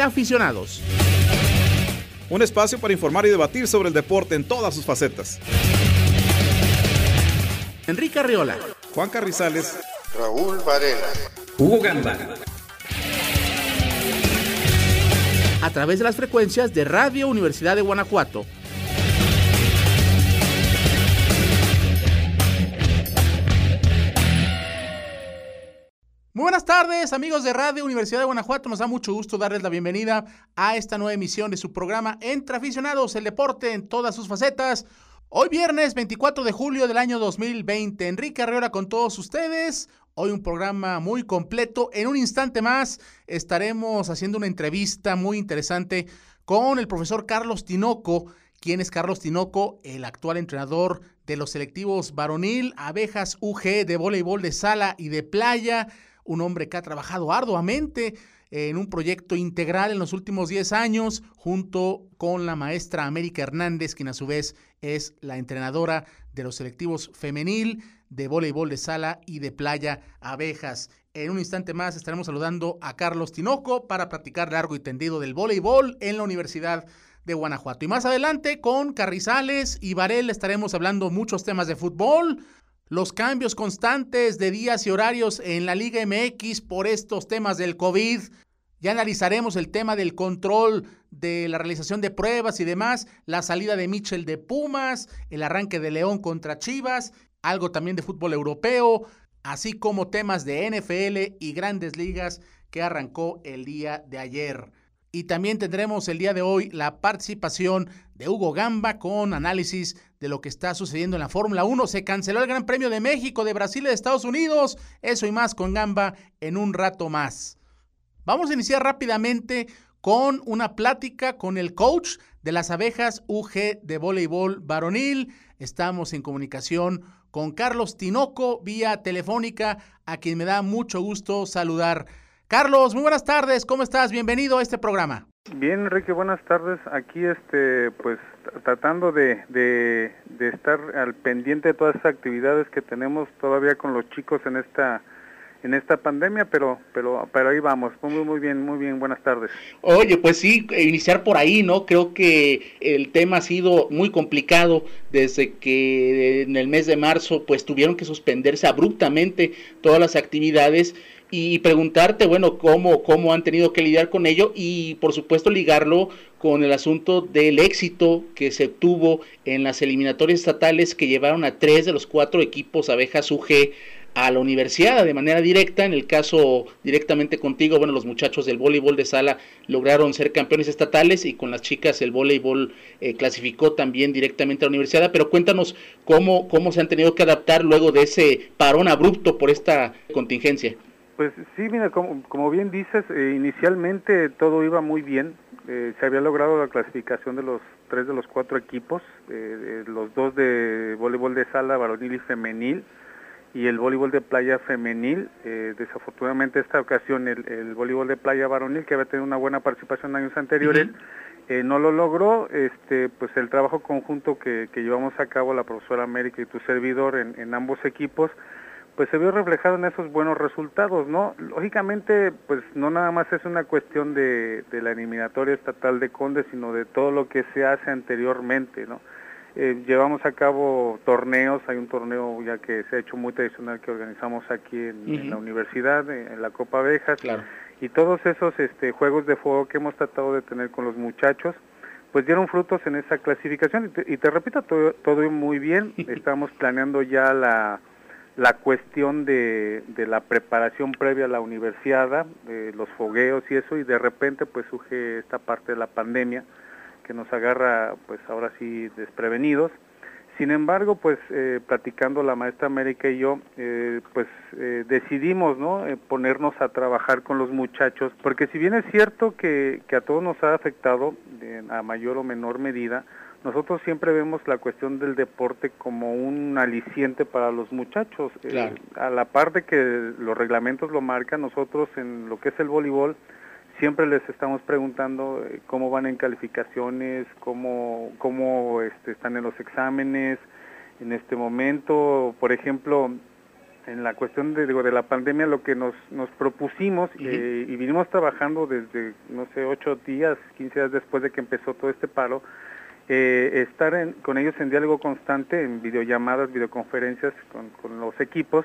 aficionados. Un espacio para informar y debatir sobre el deporte en todas sus facetas. Enrique Arriola, Juan Carrizales, Raúl Varela, Hugo Gamba. A través de las frecuencias de Radio Universidad de Guanajuato. Tardes, amigos de Radio Universidad de Guanajuato. Nos da mucho gusto darles la bienvenida a esta nueva emisión de su programa Entre Aficionados, el deporte en todas sus facetas. Hoy viernes 24 de julio del año 2020. Enrique Arreola con todos ustedes. Hoy un programa muy completo. En un instante más estaremos haciendo una entrevista muy interesante con el profesor Carlos Tinoco. ¿Quién es Carlos Tinoco? El actual entrenador de los selectivos varonil, abejas UG de voleibol de sala y de playa un hombre que ha trabajado arduamente en un proyecto integral en los últimos 10 años, junto con la maestra América Hernández, quien a su vez es la entrenadora de los selectivos femenil de voleibol de sala y de playa abejas. En un instante más estaremos saludando a Carlos Tinoco para practicar largo y tendido del voleibol en la Universidad de Guanajuato. Y más adelante con Carrizales y Varel estaremos hablando muchos temas de fútbol, los cambios constantes de días y horarios en la Liga MX por estos temas del COVID. Ya analizaremos el tema del control de la realización de pruebas y demás, la salida de Mitchell de Pumas, el arranque de León contra Chivas, algo también de fútbol europeo, así como temas de NFL y grandes ligas que arrancó el día de ayer. Y también tendremos el día de hoy la participación de Hugo Gamba con análisis de lo que está sucediendo en la Fórmula 1. Se canceló el Gran Premio de México, de Brasil y de Estados Unidos. Eso y más con Gamba en un rato más. Vamos a iniciar rápidamente con una plática con el coach de las abejas UG de voleibol varonil. Estamos en comunicación con Carlos Tinoco vía telefónica, a quien me da mucho gusto saludar. Carlos, muy buenas tardes, ¿cómo estás? Bienvenido a este programa. Bien, Enrique, buenas tardes. Aquí, este, pues, tratando de, de, de estar al pendiente de todas esas actividades que tenemos todavía con los chicos en esta en esta pandemia, pero, pero, pero ahí vamos. Muy, muy bien, muy bien. Buenas tardes. Oye, pues sí, iniciar por ahí, ¿no? Creo que el tema ha sido muy complicado desde que en el mes de marzo, pues tuvieron que suspenderse abruptamente todas las actividades y preguntarte, bueno, cómo, cómo han tenido que lidiar con ello y por supuesto ligarlo con el asunto del éxito que se tuvo en las eliminatorias estatales que llevaron a tres de los cuatro equipos abejas UG a la universidad de manera directa. En el caso directamente contigo, bueno, los muchachos del voleibol de sala lograron ser campeones estatales y con las chicas el voleibol eh, clasificó también directamente a la universidad. Pero cuéntanos cómo, cómo se han tenido que adaptar luego de ese parón abrupto por esta contingencia. Pues sí, mira, como, como bien dices, eh, inicialmente todo iba muy bien. Eh, se había logrado la clasificación de los tres de los cuatro equipos, eh, los dos de voleibol de sala varonil y femenil y el voleibol de playa femenil. desafortunadamente esta ocasión el, el, voleibol de playa varonil, que había tenido una buena participación en años anteriores, no lo logró. Este, pues el trabajo conjunto que, que, llevamos a cabo la profesora América y tu servidor en, en ambos equipos, pues se vio reflejado en esos buenos resultados, ¿no? Lógicamente, pues no nada más es una cuestión de, de la eliminatoria estatal de Conde, sino de todo lo que se hace anteriormente, ¿no? Eh, llevamos a cabo torneos, hay un torneo ya que se ha hecho muy tradicional que organizamos aquí en, uh -huh. en la universidad, en, la Copa Abejas, claro. y todos esos este, juegos de fuego que hemos tratado de tener con los muchachos, pues dieron frutos en esa clasificación, y te, y te repito, todo, todo muy bien, estamos planeando ya la la cuestión de, de, la preparación previa a la universidad, de los fogueos y eso, y de repente pues surge esta parte de la pandemia que nos agarra pues ahora sí desprevenidos. Sin embargo, pues eh, platicando la maestra América y yo, eh, pues eh, decidimos ¿no? ponernos a trabajar con los muchachos, porque si bien es cierto que, que a todos nos ha afectado a mayor o menor medida, nosotros siempre vemos la cuestión del deporte como un aliciente para los muchachos. Claro. Eh, a la par de que los reglamentos lo marcan, nosotros en lo que es el voleibol siempre les estamos preguntando eh, cómo van en calificaciones, cómo, cómo este, están en los exámenes en este momento. Por ejemplo, en la cuestión de, digo, de la pandemia lo que nos, nos propusimos eh, y vinimos trabajando desde, no sé, ocho días, 15 días después de que empezó todo este paro, eh, estar con ellos en diálogo constante, en videollamadas, videoconferencias con, con los equipos,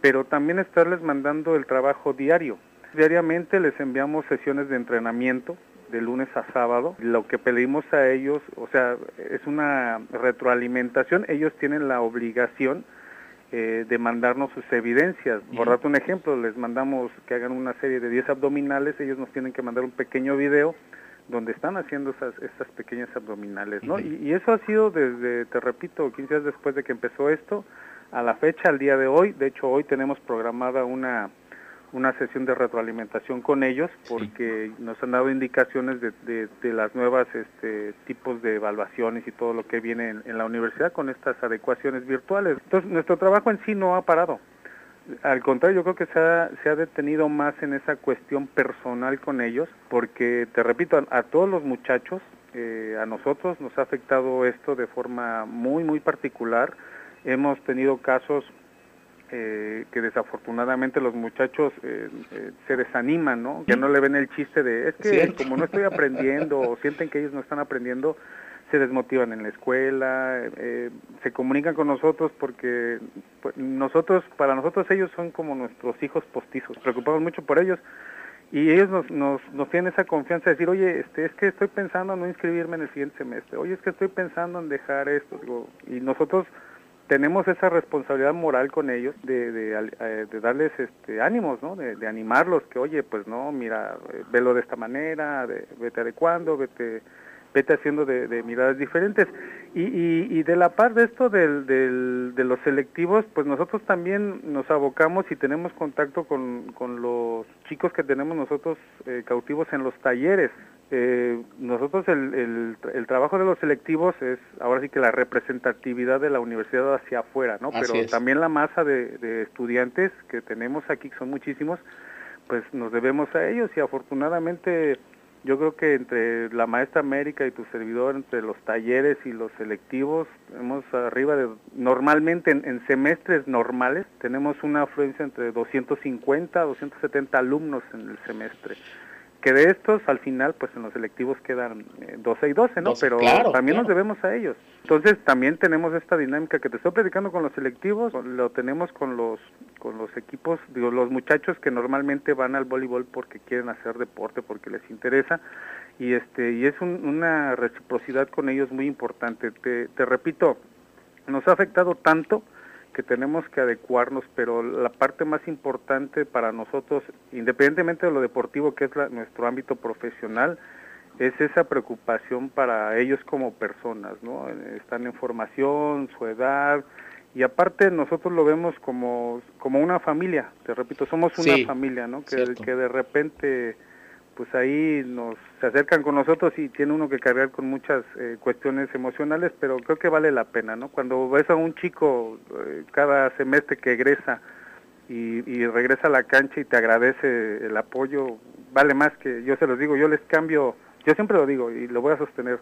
pero también estarles mandando el trabajo diario. Diariamente les enviamos sesiones de entrenamiento de lunes a sábado. Lo que pedimos a ellos, o sea, es una retroalimentación. Ellos tienen la obligación eh, de mandarnos sus evidencias. Por darte un ejemplo, les mandamos que hagan una serie de 10 abdominales, ellos nos tienen que mandar un pequeño video donde están haciendo esas, estas pequeñas abdominales, ¿no? y, y, eso ha sido desde, te repito, 15 días después de que empezó esto, a la fecha, al día de hoy, de hecho hoy tenemos programada una una sesión de retroalimentación con ellos porque nos han dado indicaciones de, de, las nuevas este, tipos de evaluaciones y todo lo que viene en, la universidad con estas adecuaciones virtuales. Entonces, nuestro trabajo en sí no ha parado. Al contrario, yo creo que se ha, se ha detenido más en esa cuestión personal con ellos porque, te repito, a, todos los muchachos, eh, a nosotros nos ha afectado esto de forma muy, muy particular. Hemos tenido casos eh, que desafortunadamente los muchachos eh, eh, se desaniman, ¿no? Que no le ven el chiste de, es que como no estoy aprendiendo o sienten que ellos no están aprendiendo, se desmotivan en la escuela, se comunican con nosotros porque pues, nosotros, para nosotros ellos son como nuestros hijos postizos, preocupamos mucho por ellos y ellos nos, nos, nos tienen esa confianza de decir, oye, este, es que estoy pensando en no inscribirme en el siguiente semestre, oye, es que estoy pensando en dejar esto, digo, y nosotros tenemos esa responsabilidad moral con ellos de, de, eh, de darles este, ánimos, ¿no? De, animarlos, que oye, pues no, mira, eh, velo de esta manera, de, vete adecuando, vete, vete haciendo de, miradas diferentes. Y, y, y, de la par de esto del, del, de los selectivos, pues nosotros también nos abocamos y tenemos contacto con, con los chicos que tenemos nosotros eh, cautivos en los talleres. Eh, nosotros el, el, trabajo de los selectivos es ahora sí que la representatividad de la universidad hacia afuera, ¿no? Pero también la masa de, estudiantes que tenemos aquí, que son muchísimos, pues nos debemos a ellos y afortunadamente yo creo que entre la maestra América y tu servidor, entre los talleres y los selectivos, tenemos arriba de, normalmente en, en semestres normales, tenemos una afluencia entre 250 a 270 alumnos en el semestre que de estos al final pues en los selectivos quedan 12 eh, y 12, ¿no? Pero también nos debemos a ellos. Entonces también tenemos esta dinámica que te estoy predicando con los selectivos, lo tenemos con los con los equipos, digo, los muchachos que normalmente van al voleibol porque quieren hacer deporte, porque les interesa y este y es una reciprocidad con ellos muy importante. Te, te repito, nos ha afectado tanto que tenemos que adecuarnos, pero la parte más importante para nosotros, independientemente de lo deportivo que es nuestro ámbito profesional, es esa preocupación para ellos como personas, ¿no? Están en formación, su edad, y aparte nosotros lo vemos como, como una familia, te repito, somos una familia, ¿no? Que, que de repente pues ahí nos se acercan con nosotros y tiene uno que cargar con muchas eh, cuestiones emocionales, pero creo que vale la pena, ¿no? Cuando ves a un chico eh, cada semestre que egresa y, y, regresa a la cancha y te agradece el apoyo, vale más que, yo se los digo, yo les cambio, yo siempre lo digo y lo voy a sostener,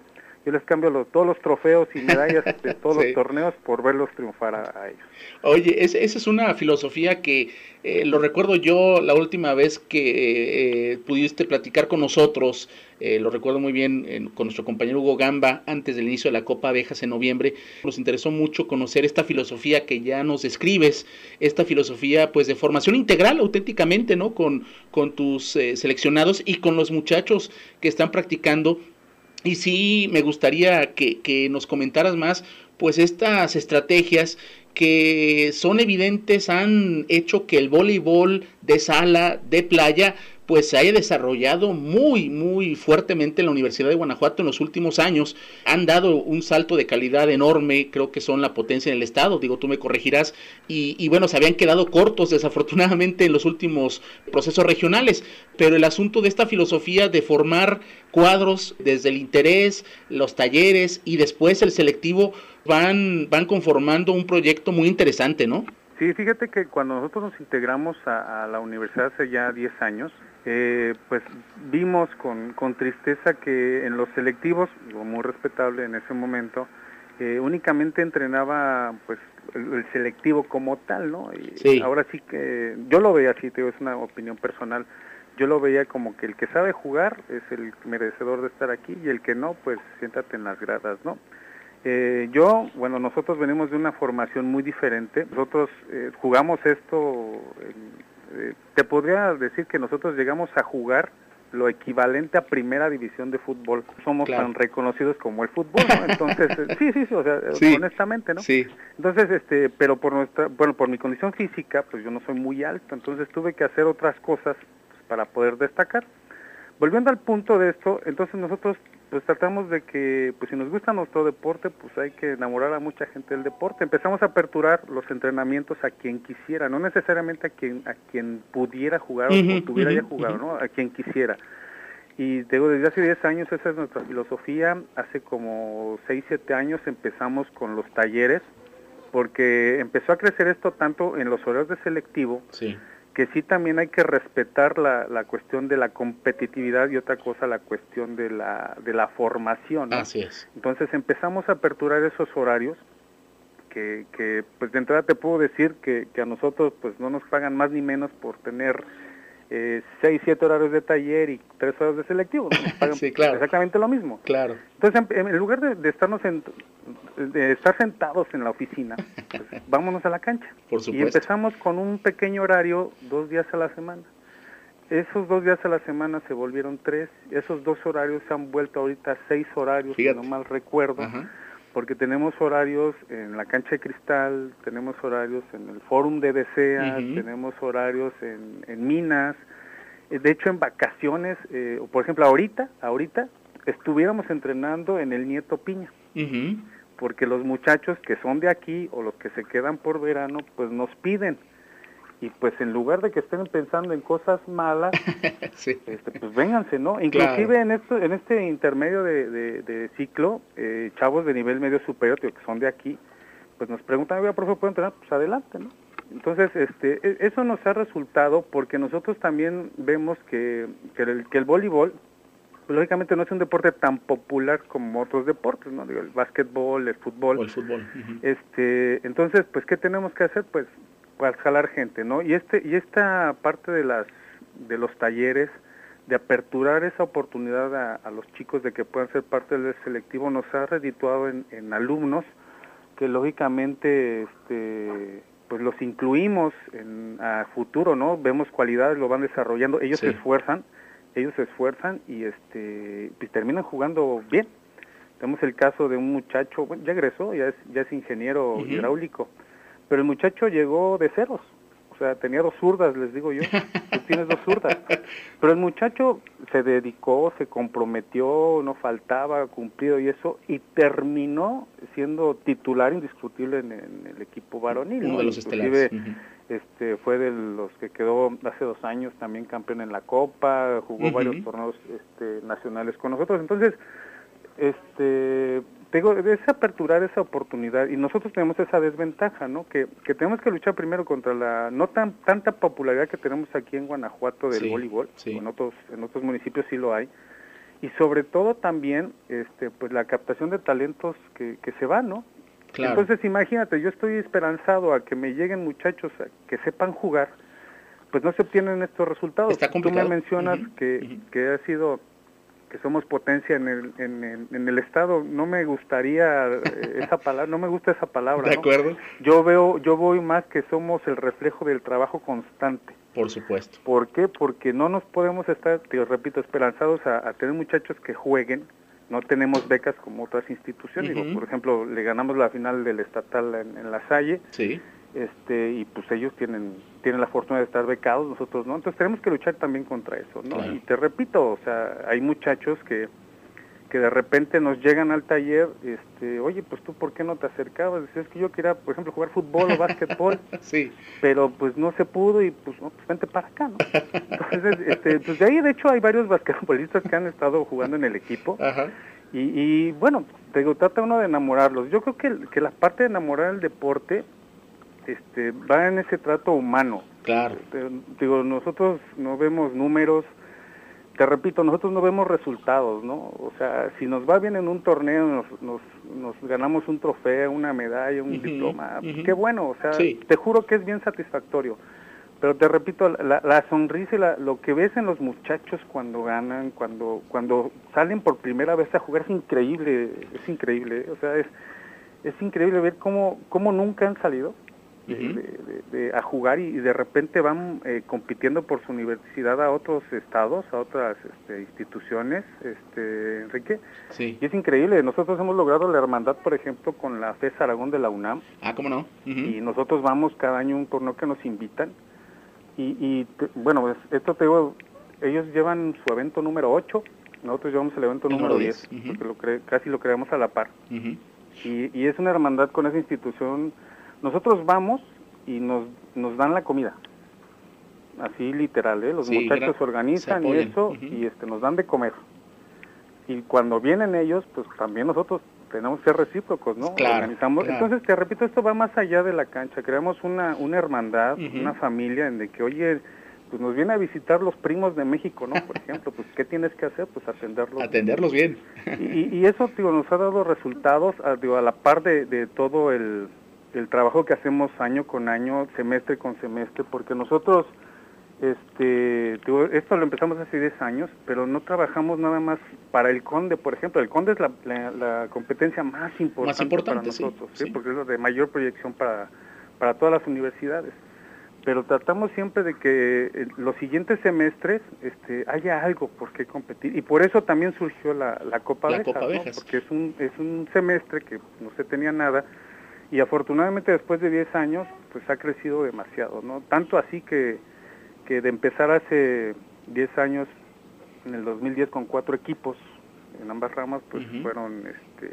yo les cambio los, todos los trofeos y medallas de todos los torneos por verlos triunfar a, ellos. Oye, esa es una filosofía que eh, lo recuerdo yo la última vez que eh, pudiste platicar con nosotros, eh, lo recuerdo muy bien con nuestro compañero Hugo Gamba antes del inicio de la Copa Abejas en noviembre. Nos interesó mucho conocer esta filosofía que ya nos describes, esta filosofía pues de formación integral auténticamente, ¿no? Con, con tus seleccionados y con los muchachos que están practicando y sí me gustaría que, nos comentaras más, pues estas estrategias que son evidentes han hecho que el voleibol de sala, de playa, pues se haya desarrollado muy, muy fuertemente en la Universidad de Guanajuato en los últimos años. Han dado un salto de calidad enorme, creo que son la potencia en el Estado, digo, tú me corregirás, y, bueno, se habían quedado cortos desafortunadamente en los últimos procesos regionales, pero el asunto de esta filosofía de formar cuadros desde el interés, los talleres y después el selectivo van, van conformando un proyecto muy interesante, ¿no? Sí, fíjate que cuando nosotros nos integramos a, la universidad hace ya 10 años, eh, pues vimos con, con, tristeza que en los selectivos, muy respetable en ese momento, eh, únicamente entrenaba pues el, selectivo como tal, ¿no? Y Ahora sí que yo lo veía así, te es una opinión personal. Yo lo veía como que el que sabe jugar es el merecedor de estar aquí y el que no, pues siéntate en las gradas, ¿no? Eh, yo, bueno, nosotros venimos de una formación muy diferente. Nosotros eh, jugamos esto, eh, te podría decir que nosotros llegamos a jugar lo equivalente a primera división de fútbol. Somos tan reconocidos como el fútbol, ¿no? Entonces, sí, sí, sí, o sea, honestamente, ¿no? Sí. Entonces, este, pero por nuestra, bueno, por mi condición física, pues yo no soy muy alto, entonces tuve que hacer otras cosas para poder destacar. Volviendo al punto de esto, entonces nosotros pues tratamos de que, pues si nos gusta nuestro deporte, pues hay que enamorar a mucha gente del deporte. Empezamos a aperturar los entrenamientos a quien quisiera, no necesariamente a quien a quien pudiera jugar o tuviera ya jugado, ¿no? A quien quisiera. Y digo, desde hace 10 años esa es nuestra filosofía. Hace como 6, 7 años empezamos con los talleres, porque empezó a crecer esto tanto en los horarios de selectivo, sí que sí también hay que respetar la, la cuestión de la competitividad y otra cosa la cuestión de la, de la formación. Así es. Entonces empezamos a aperturar esos horarios que, que pues de entrada te puedo decir que, que a nosotros pues no nos pagan más ni menos por tener eh, seis, siete horarios de taller y tres horas de selectivo. sí, claro. Exactamente lo mismo. Claro. Entonces, en, lugar de, estarnos de estar sentados en la oficina, pues, vámonos a la cancha. Por supuesto. Y empezamos con un pequeño horario dos días a la semana. Esos dos días a la semana se volvieron tres. Esos dos horarios se han vuelto ahorita seis horarios, si no mal recuerdo. Porque tenemos horarios en la cancha de cristal, tenemos horarios en el fórum de Deseas, tenemos horarios en, en, minas, eh, de hecho en vacaciones, eh, por ejemplo ahorita, ahorita estuviéramos entrenando en el Nieto Piña, porque los muchachos que son de aquí o los que se quedan por verano, pues nos piden y pues en lugar de que estén pensando en cosas malas, este, pues vénganse, ¿no? Inclusive en esto, en este intermedio de, ciclo, eh, chavos de nivel medio superior, que son de aquí, pues nos preguntan, oiga, profe, ¿puedo entrenar? Pues adelante, ¿no? Entonces, este, e, eso nos ha resultado porque nosotros también vemos que, que, el, que el voleibol, pues, lógicamente no es un deporte tan popular como otros deportes, ¿no? Digo, el básquetbol, el fútbol. O el fútbol. Este, entonces, pues, ¿qué tenemos que hacer? Pues para jalar gente, ¿no? Y este y esta parte de las de los talleres de aperturar esa oportunidad a, los chicos de que puedan ser parte del selectivo nos ha redituado en, en alumnos que lógicamente este pues los incluimos en a futuro, ¿no? Vemos cualidades, lo van desarrollando, ellos se esfuerzan, ellos se esfuerzan y este pues terminan jugando bien. Tenemos el caso de un muchacho, bueno, ya egresó, ya es ya es ingeniero hidráulico pero el muchacho llegó de ceros. O sea, tenía dos zurdas, les digo yo. Tú tienes dos zurdas. Pero el muchacho se dedicó, se comprometió, no faltaba, cumplido y eso, y terminó siendo titular indiscutible en, el equipo varonil. Uno de los estelares. este, fue de los que quedó hace dos años también campeón en la Copa, jugó varios torneos este, nacionales con nosotros. Entonces, este tengo, es aperturar esa oportunidad y nosotros tenemos esa desventaja, ¿no? Que, que tenemos que luchar primero contra la no tan tanta popularidad que tenemos aquí en Guanajuato del voleibol, en otros en otros municipios sí lo hay y sobre todo también este pues la captación de talentos que, que se van, ¿no? Entonces imagínate, yo estoy esperanzado a que me lleguen muchachos que sepan jugar, pues no se obtienen estos resultados. Tú me mencionas que, que ha sido que somos potencia en el, en, en, el Estado. No me gustaría eh, esa palabra, no me gusta esa palabra. De acuerdo. Yo veo, yo voy más que somos el reflejo del trabajo constante. Por supuesto. ¿Por qué? Porque no nos podemos estar, te repito, esperanzados a, tener muchachos que jueguen. No tenemos becas como otras instituciones. por ejemplo, le ganamos la final del estatal en, en La Salle. Sí este y pues ellos tienen tienen la fortuna de estar becados nosotros no. Entonces tenemos que luchar también contra eso no y te repito o sea hay muchachos que que de repente nos llegan al taller este oye pues tú por qué no te acercabas es que yo quería por ejemplo jugar fútbol o básquetbol sí. Pero pues no se pudo y pues no pues vente para acá no entonces este pues de ahí de hecho hay varios basquetbolistas que han estado jugando en el equipo. Ajá. Y, y bueno te digo trata uno de enamorarlos. Yo creo que, que la parte de enamorar el deporte este, va en ese trato humano. Claro. Digo, nosotros no vemos números, te repito, nosotros no vemos resultados, ¿no? O sea, si nos va bien en un torneo, nos, nos, nos ganamos un trofeo, una medalla, un diploma, pues qué bueno, o sea, te juro que es bien satisfactorio. Pero te repito, la, la sonrisa y la, lo que ves en los muchachos cuando ganan, cuando cuando salen por primera vez a jugar es increíble, es increíble, o sea, es, es increíble ver cómo, cómo nunca han salido de, a jugar y, de repente van eh, compitiendo por su universidad a otros estados, a otras este, instituciones, este, Enrique. Sí. Y es increíble, nosotros hemos logrado la hermandad, por ejemplo, con la FES Aragón de la UNAM. Ah, ¿cómo no? Y nosotros vamos cada año a un torneo que nos invitan. Y, y bueno, esto te digo, ellos llevan su evento número 8, nosotros llevamos el evento número 10, porque lo casi lo creamos a la par. y, y es una hermandad con esa institución nosotros vamos y nos, nos dan la comida. Así literal, ¿eh? Los muchachos se organizan y eso y este nos dan de comer. Y cuando vienen ellos, pues también nosotros tenemos que ser recíprocos, ¿no? Organizamos. Entonces, te repito, esto va más allá de la cancha. Creamos una, una hermandad, una familia en de que, oye, pues nos viene a visitar los primos de México, ¿no? Por ejemplo, pues ¿qué tienes que hacer? Pues atenderlos. Atenderlos bien. y, y, eso, digo, nos ha dado resultados, a, digo, a la par de, de todo el, el trabajo que hacemos año con año, semestre con semestre, porque nosotros, este, esto lo empezamos hace 10 años, pero no trabajamos nada más para el CONDE, por ejemplo, el CONDE es la, competencia más importante, para nosotros, ¿sí? porque es lo de mayor proyección para, para todas las universidades. Pero tratamos siempre de que eh, los siguientes semestres este, haya algo por qué competir. Y por eso también surgió la, la Copa la porque es un, es un semestre que no se tenía nada, y afortunadamente después de 10 años pues ha crecido demasiado, ¿no? Tanto así que, que de empezar hace 10 años, en el 2010 con cuatro equipos en ambas ramas, pues fueron este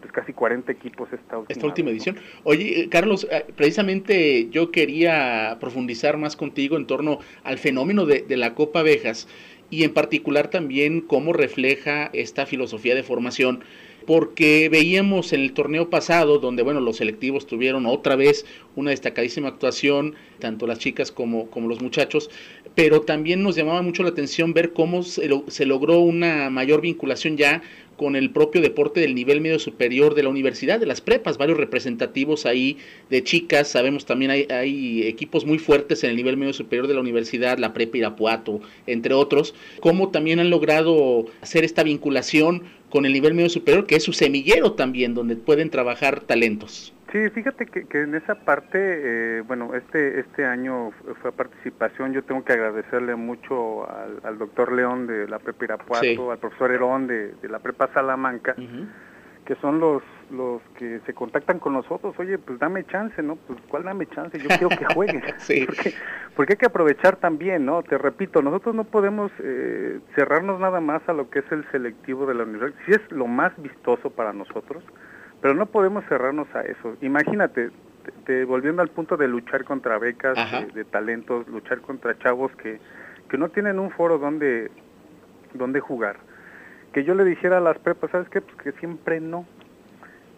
pues casi 40 equipos esta última, esta última edición. Oye, eh, Carlos, eh, precisamente yo quería profundizar más contigo en torno al fenómeno de, de la Copa Abejas y en particular también cómo refleja esta filosofía de formación porque veíamos en el torneo pasado, donde bueno, los selectivos tuvieron otra vez una destacadísima actuación, tanto las chicas como, como los muchachos, pero también nos llamaba mucho la atención ver cómo se, logró una mayor vinculación ya con el propio deporte del nivel medio superior de la universidad, de las prepas, varios representativos ahí de chicas, sabemos también hay, hay equipos muy fuertes en el nivel medio superior de la universidad, la prepa Irapuato, entre otros, cómo también han logrado hacer esta vinculación con el nivel medio superior, que es su semillero también, donde pueden trabajar talentos. Sí, fíjate que, que en esa parte, eh, bueno, este este año fue participación, yo tengo que agradecerle mucho al, doctor León de la Prepa Irapuato, al profesor Herón de, la Prepa Salamanca, que son los los que se contactan con nosotros, oye, pues dame chance, ¿no? Pues ¿cuál dame chance? Yo quiero que juegues. sí. porque, hay que aprovechar también, ¿no? Te repito, nosotros no podemos eh, cerrarnos nada más a lo que es el selectivo de la universidad, si es lo más vistoso para nosotros, pero no podemos cerrarnos a eso. Imagínate, te, volviendo al punto de luchar contra becas de, talentos, luchar contra chavos que, que no tienen un foro donde, donde jugar. Que yo le dijera a las prepas, ¿sabes qué? Pues que siempre no.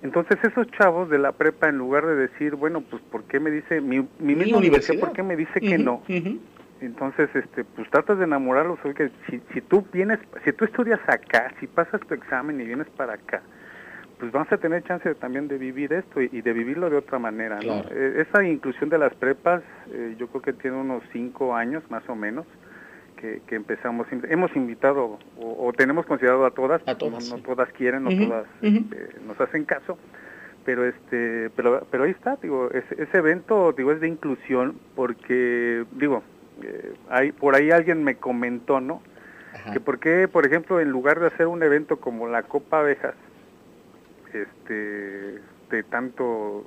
Entonces esos chavos de la prepa, en lugar de decir, bueno, pues ¿por qué me dice, mi, mi, misma universidad, ¿por qué me dice que no? Entonces, este, pues tratas de enamorarlos, oye, si, si tú vienes, si tú estudias acá, si pasas tu examen y vienes para acá, pues vas a tener chance también de vivir esto y, de vivirlo de otra manera. ¿no? Eh, esa inclusión de las prepas, eh, yo creo que tiene unos cinco años más o menos que, empezamos. Hemos invitado o, tenemos considerado a todas, a todas no, todas quieren, no todas este, nos hacen caso, pero este, pero, pero ahí está, digo, ese, ese evento, digo, es de inclusión porque, digo, eh, hay, por ahí alguien me comentó, ¿no? Que por qué, por ejemplo, en lugar de hacer un evento como la Copa Abejas, este, de tanto,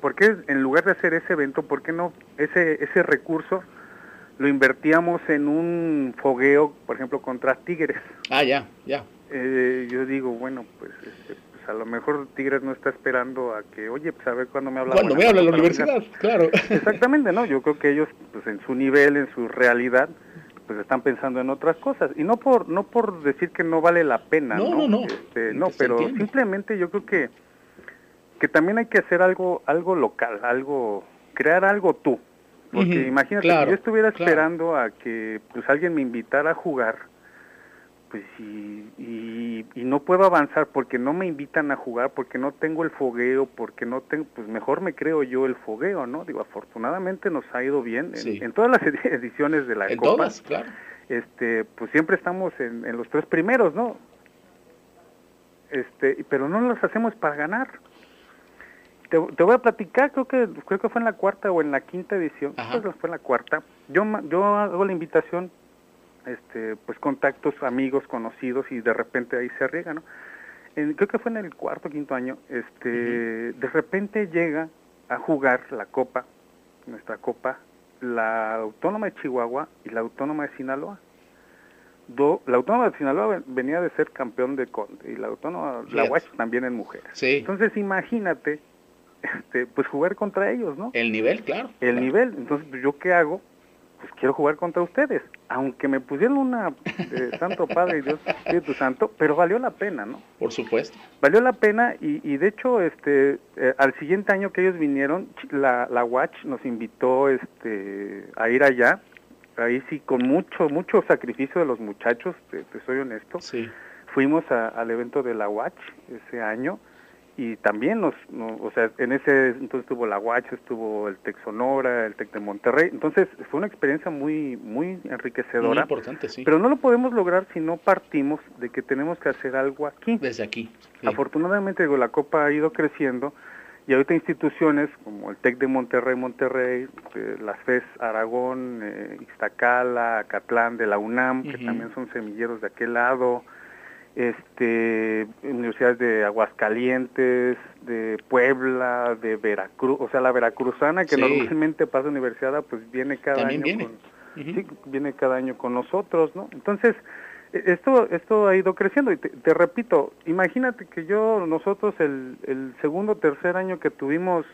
¿por qué en lugar de hacer ese evento, por qué no ese, ese recurso lo invertíamos en un fogueo, por ejemplo, contra Tigres? Ah, ya, ya. Eh, yo digo, bueno, pues, este, pues, a lo mejor Tigres no está esperando a que, oye, pues a ver cuándo me habla. Cuando me habla la universidad, claro. Exactamente, ¿no? Yo creo que ellos, pues en su nivel, en su realidad, pues están pensando en otras cosas y no por no por decir que no vale la pena no no no, este, no pero simplemente yo creo que que también hay que hacer algo algo local algo crear algo tú Porque imagínate, si yo estuviera esperando a que pues alguien me invitara a jugar, pues y, y, no puedo avanzar porque no me invitan a jugar, porque no tengo el fogueo, porque no tengo, pues mejor me creo yo el fogueo, ¿no? Digo, afortunadamente nos ha ido bien en, todas las ediciones de la en Copa. Todas, claro. Este, pues siempre estamos en, en los tres primeros, ¿no? Este, pero no los hacemos para ganar. Te, voy a platicar, creo que creo que fue en la cuarta o en la quinta edición, creo que fue en la cuarta. Yo yo hago la invitación este pues contactos, amigos, conocidos y de repente ahí se riega, ¿no? creo que fue en el cuarto quinto año, este de repente llega a jugar la copa, nuestra copa, la Autónoma de Chihuahua y la Autónoma de Sinaloa. la Autónoma de Sinaloa venía de ser campeón de Conde y la Autónoma, la UACH también en mujeres. Entonces imagínate, este, pues jugar contra ellos, ¿no? El nivel, claro. El nivel. Entonces, pues, ¿yo qué hago? pues quiero jugar contra ustedes, aunque me pusieron una eh, Santo Padre y Dios Espíritu Santo, pero valió la pena, ¿no? Por supuesto. Valió la pena y, y de hecho, este, eh, al siguiente año que ellos vinieron, la, la Watch nos invitó, este, a ir allá, ahí sí con mucho, mucho sacrificio de los muchachos, te, soy honesto. Sí. Fuimos al evento de la Watch ese año y también nos, o sea, en ese entonces estuvo la Guacha, estuvo el Tec Sonora, el Tec de Monterrey, entonces fue una experiencia muy muy enriquecedora. Muy importante, sí. Pero no lo podemos lograr si no partimos de que tenemos que hacer algo aquí. Desde aquí. Afortunadamente, digo, la Copa ha ido creciendo y ahorita instituciones como el TEC de Monterrey, Monterrey, eh, las FES Aragón, eh, Iztacala, Acatlán de la UNAM, que también son semilleros de aquel lado, este universidades de Aguascalientes, de Puebla, de Veracruz, o sea, la veracruzana que normalmente pasa universidad, pues viene cada año con sí, viene cada año con nosotros, ¿no? Entonces, e, esto esto ha ido creciendo y te, repito, imagínate que yo nosotros el, el segundo tercer año que tuvimos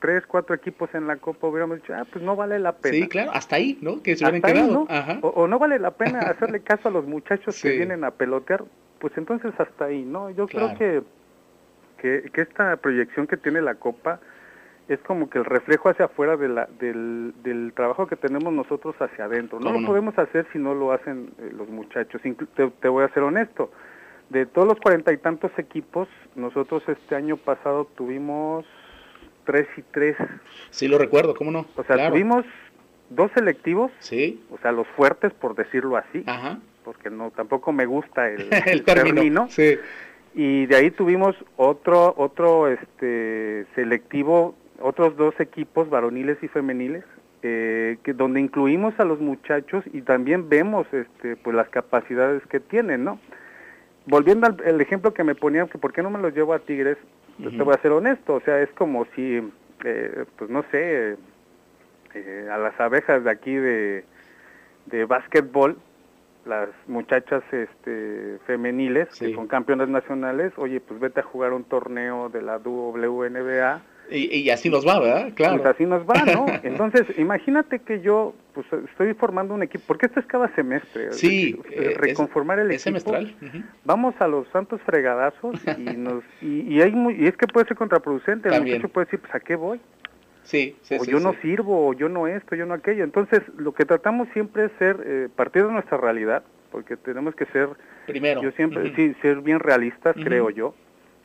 tres, cuatro equipos en la Copa hubiéramos dicho, ah, pues no vale la pena. Sí, claro, hasta ahí, ¿no? Que se hubieran quedado. O, no vale la pena hacerle caso a los muchachos que vienen a pelotear pues entonces hasta ahí, ¿no? Yo creo que, que, esta proyección que tiene la Copa es como que el reflejo hacia afuera de la, del, del trabajo que tenemos nosotros hacia adentro. No lo podemos hacer si no lo hacen eh, los muchachos. te, voy a ser honesto. De todos los cuarenta y tantos equipos, nosotros este año pasado tuvimos tres y tres. Sí, lo recuerdo, ¿cómo no? O sea, tuvimos dos selectivos, sí. o sea, los fuertes, por decirlo así. Ajá porque no tampoco me gusta el, el, término. Sí. Y de ahí tuvimos otro otro este selectivo, otros dos equipos varoniles y femeniles eh, que donde incluimos a los muchachos y también vemos este pues las capacidades que tienen, ¿no? Volviendo al ejemplo que me ponían que por qué no me los llevo a Tigres, te voy a ser honesto, o sea, es como si eh, pues no sé, eh, a las abejas de aquí de de básquetbol las muchachas este, femeniles que son campeonas nacionales, oye, pues vete a jugar un torneo de la WNBA. Y, y así nos va, ¿verdad? Claro. Pues así nos va, ¿no? Entonces, imagínate que yo pues estoy formando un equipo, porque esto es cada semestre. Sí. Eh, reconformar el equipo. semestral. Vamos a los santos fregadazos y nos y, hay muy, y es que puede ser contraproducente. El muchacho puede decir, pues ¿a qué voy? Sí, o yo no sirvo, o yo no esto, yo no aquello. Entonces, lo que tratamos siempre es ser, eh, partir de nuestra realidad, porque tenemos que ser, primero, yo siempre, sí, ser bien realistas, creo yo,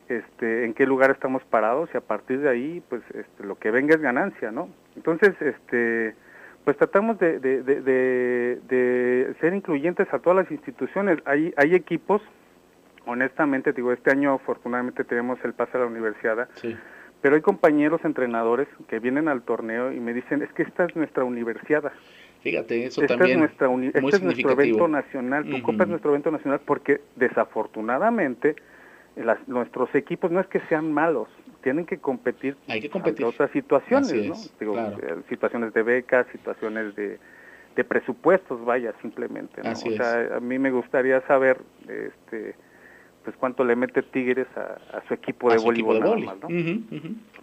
este, en qué lugar estamos parados y a partir de ahí, pues, este, lo que venga es ganancia, ¿no? Entonces, este, pues tratamos de, de, de, de, ser incluyentes a todas las instituciones. Hay, hay equipos, honestamente, digo, este año afortunadamente tenemos el pase a la universidad. Sí pero hay compañeros entrenadores que vienen al torneo y me dicen, es que esta es nuestra universidad. Fíjate, eso también es nuestra este es nuestro evento nacional, tu Copa es nuestro evento nacional porque desafortunadamente las, nuestros equipos no es que sean malos, tienen que competir, hay que competir. otras situaciones, ¿no? Digo, eh, situaciones de becas, situaciones de, de presupuestos, vaya, simplemente. ¿no? o sea, a mí me gustaría saber este pues cuánto le mete Tigres a, su equipo de voleibol.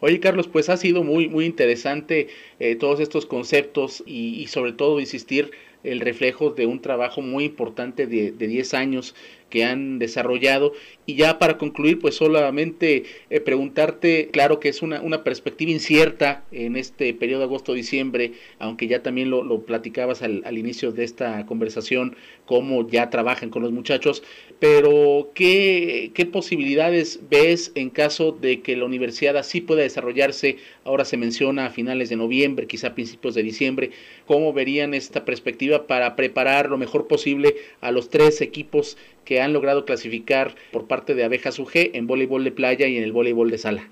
Oye Carlos, pues ha sido muy muy interesante eh, todos estos conceptos y, sobre todo insistir el reflejo de un trabajo muy importante de, de 10 años que han desarrollado. Y ya para concluir, pues solamente eh, preguntarte, claro que es una, una perspectiva incierta en este periodo agosto-diciembre, aunque ya también lo, lo platicabas al, al, inicio de esta conversación, cómo ya trabajan con los muchachos, pero ¿qué, ¿qué posibilidades ves en caso de que la universidad así pueda desarrollarse? Ahora se menciona a finales de noviembre, quizá principios de diciembre, ¿cómo verían esta perspectiva para preparar lo mejor posible a los tres equipos que han logrado clasificar por parte de Abejas UG en voleibol de playa y en el voleibol de sala?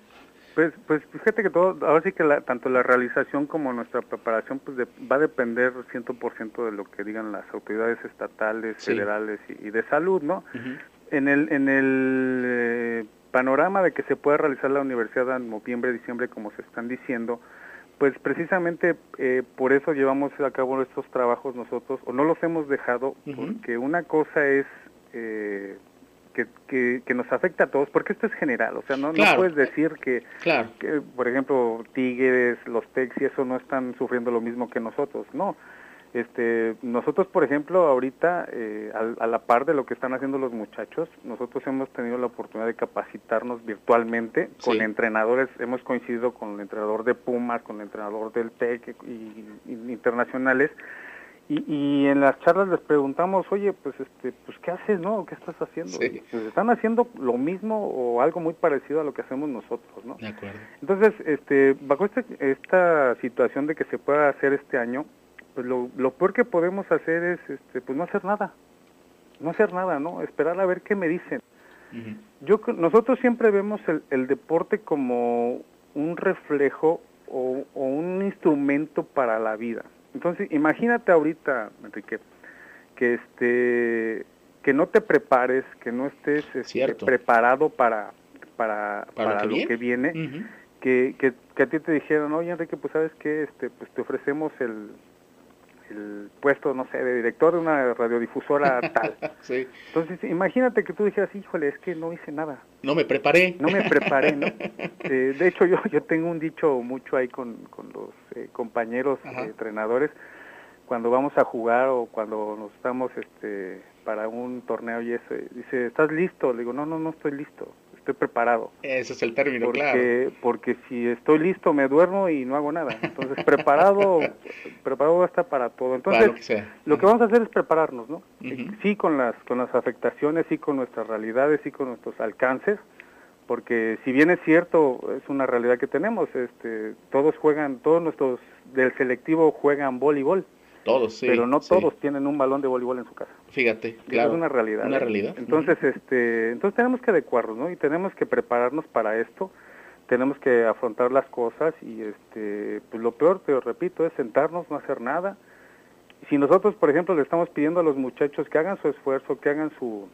Pues, pues fíjate que todo, ahora sí que la, tanto la realización como nuestra preparación pues de, va a depender 100% de lo que digan las autoridades estatales, sí. federales y, y, de salud, ¿no? Uh -huh. En el, en el eh, panorama de que se pueda realizar la universidad en noviembre, diciembre, como se están diciendo, pues precisamente eh, por eso llevamos a cabo estos trabajos nosotros, o no los hemos dejado, uh -huh. porque una cosa es... Eh, que, que, que, nos afecta a todos, porque esto es general, o sea, no, claro. no puedes decir que, claro. que, por ejemplo, Tigres, los Tex y eso no están sufriendo lo mismo que nosotros, no. Este, nosotros, por ejemplo, ahorita, eh, a, a, la par de lo que están haciendo los muchachos, nosotros hemos tenido la oportunidad de capacitarnos virtualmente con sí. entrenadores, hemos coincidido con el entrenador de Pumas, con el entrenador del TEC y, y internacionales, y, y, en las charlas les preguntamos, oye, pues este, pues qué haces, ¿no? ¿Qué estás haciendo? Sí. Pues están haciendo lo mismo o algo muy parecido a lo que hacemos nosotros, ¿no? De acuerdo. Entonces, este, bajo este, esta situación de que se pueda hacer este año, pues lo, lo peor que podemos hacer es, este, pues no hacer nada, no hacer nada, ¿no? Esperar a ver qué me dicen. Uh -huh. Yo, nosotros siempre vemos el, el deporte como un reflejo o, o un instrumento para la vida. Entonces, imagínate ahorita, Enrique, que este que no te prepares, que no estés este, preparado para para, para, para lo, que, que viene, uh -huh. que, que, que, a ti te dijeron, oye Enrique, pues sabes que este, pues te ofrecemos el, el puesto, no sé, de director de una radiodifusora tal. sí. Entonces, imagínate que tú dijeras, híjole, es que no hice nada. No me preparé. No me preparé, ¿no? eh, de hecho, yo, yo tengo un dicho mucho ahí con, con los eh, compañeros eh, entrenadores, cuando vamos a jugar o cuando nos estamos este, para un torneo y eso, dice, ¿estás listo? Le digo, no, no, no estoy listo estoy preparado. Ese es el término, porque, claro. Porque si estoy listo me duermo y no hago nada. Entonces preparado, preparado está para todo. Entonces para lo, que sea. lo que vamos a hacer es prepararnos, ¿no? Uh -huh. Sí con las con las afectaciones, sí con nuestras realidades, sí con nuestros alcances, porque si bien es cierto es una realidad que tenemos, este, todos juegan, todos nuestros del selectivo juegan voleibol. Todos, sí. Pero no sí. todos tienen un balón de voleibol en su casa. Fíjate, claro. Es una realidad. Una ¿eh? realidad. Entonces, uh -huh. este, entonces tenemos que adecuarnos, ¿no? Y tenemos que prepararnos para esto. Tenemos que afrontar las cosas y, este, pues lo peor, te lo repito, es sentarnos, no hacer nada. Si nosotros, por ejemplo, le estamos pidiendo a los muchachos que hagan su esfuerzo, que hagan su,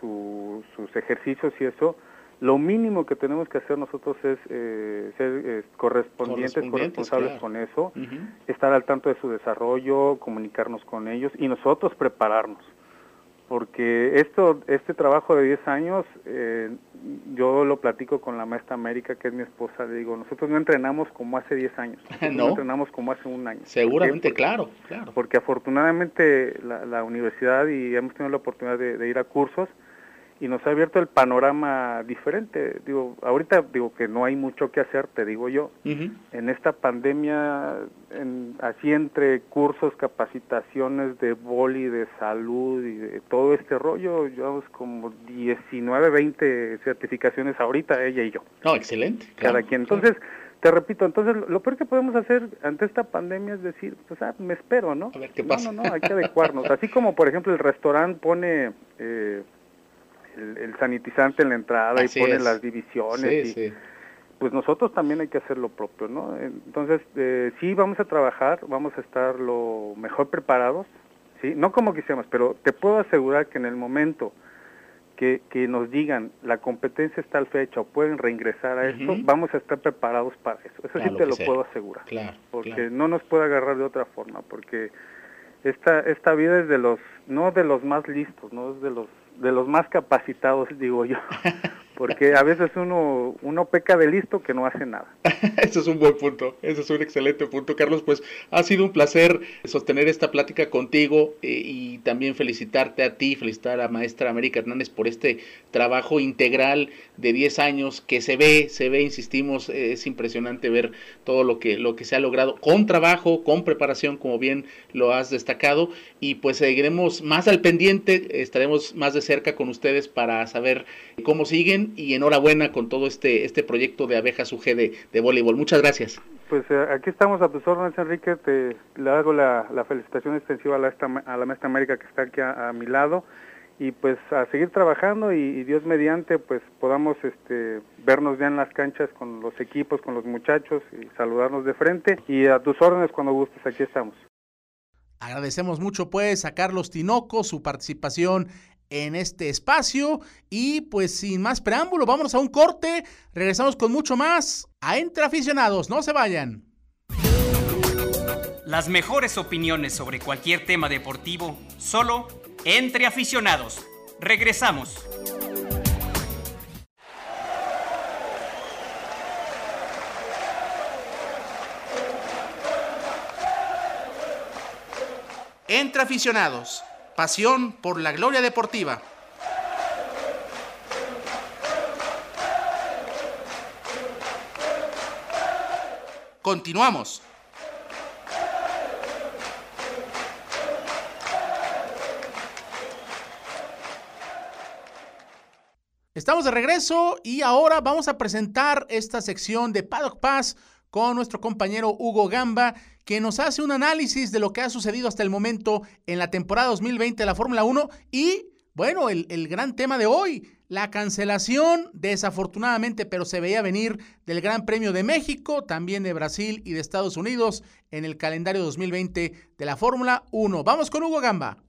su sus ejercicios y eso, lo mínimo que tenemos que hacer nosotros es eh, ser eh, correspondientes, correspondientes, corresponsables claro. con eso, uh -huh. estar al tanto de su desarrollo, comunicarnos con ellos y nosotros prepararnos. Porque esto, este trabajo de 10 años, eh, yo lo platico con la maestra América, que es mi esposa, le digo, nosotros no entrenamos como hace 10 años, no. no entrenamos como hace un año. Seguramente, claro, claro. Porque afortunadamente la, la, universidad y hemos tenido la oportunidad de, de ir a cursos, y nos ha abierto el panorama diferente. Digo, ahorita digo que no hay mucho que hacer, te digo yo. Uh -huh. En esta pandemia, en, así entre cursos, capacitaciones de boli, de salud y de todo este rollo, llevamos como 19, 20 certificaciones ahorita, ella y yo. No, excelente. Cada claro, quien. Entonces, claro. te repito, entonces lo peor que podemos hacer ante esta pandemia es decir, pues ah, me espero, ¿no? A ver qué pasa. No, no, no, hay que adecuarnos. así como, por ejemplo, el restaurante pone... Eh, el, el, sanitizante en la entrada Así y pone es. las divisiones. Sí, y, sí. Pues nosotros también hay que hacer lo propio, ¿no? Entonces, eh, sí vamos a trabajar, vamos a estar lo mejor preparados, ¿sí? No como quisiéramos, pero te puedo asegurar que en el momento que, que nos digan la competencia está al fecha o pueden reingresar a esto, uh -huh. vamos a estar preparados para eso. Eso claro, sí te lo puedo asegurar. Claro, porque claro. no nos puede agarrar de otra forma, porque esta, esta vida es de los, no de los más listos, no es de los de los más capacitados, digo yo, porque a veces uno, uno peca de listo que no hace nada. Eso es un buen punto, eso es un excelente punto, Carlos. Pues ha sido un placer sostener esta plática contigo eh, y también felicitarte a ti, felicitar a maestra América Hernández por este trabajo integral de 10 años que se ve, se ve, insistimos, eh, es impresionante ver todo lo que, lo que se ha logrado con trabajo, con preparación, como bien lo has destacado, y pues seguiremos más al pendiente, estaremos más de cerca con ustedes para saber cómo siguen y enhorabuena con todo este, este proyecto de abejas UG de, de voleibol. Muchas gracias. Pues eh, aquí estamos a tus órdenes, Enrique. Te, le hago la, felicitación extensiva a la, a la maestra América que está aquí a, mi lado y pues a seguir trabajando y, Dios mediante pues podamos este vernos ya en las canchas con los equipos, con los muchachos y saludarnos de frente y a tus órdenes cuando gustes, aquí estamos. Agradecemos mucho pues a Carlos Tinoco su participación en este espacio. Y pues sin más preámbulo, vámonos a un corte. Regresamos con mucho más a Entre Aficionados. No se vayan. Las mejores opiniones sobre cualquier tema deportivo, solo Entre Aficionados. Regresamos. Entre Aficionados Pasión por la gloria deportiva. Continuamos. Estamos de regreso y ahora vamos a presentar esta sección de Paddock Pass con nuestro compañero Hugo Gamba, que nos hace un análisis de lo que ha sucedido hasta el momento en la temporada 2020 de la Fórmula 1 y, bueno, el, el, gran tema de hoy, la cancelación, desafortunadamente, pero se veía venir del Gran Premio de México, también de Brasil y de Estados Unidos en el calendario 2020 de la Fórmula 1. Vamos con Hugo Gamba.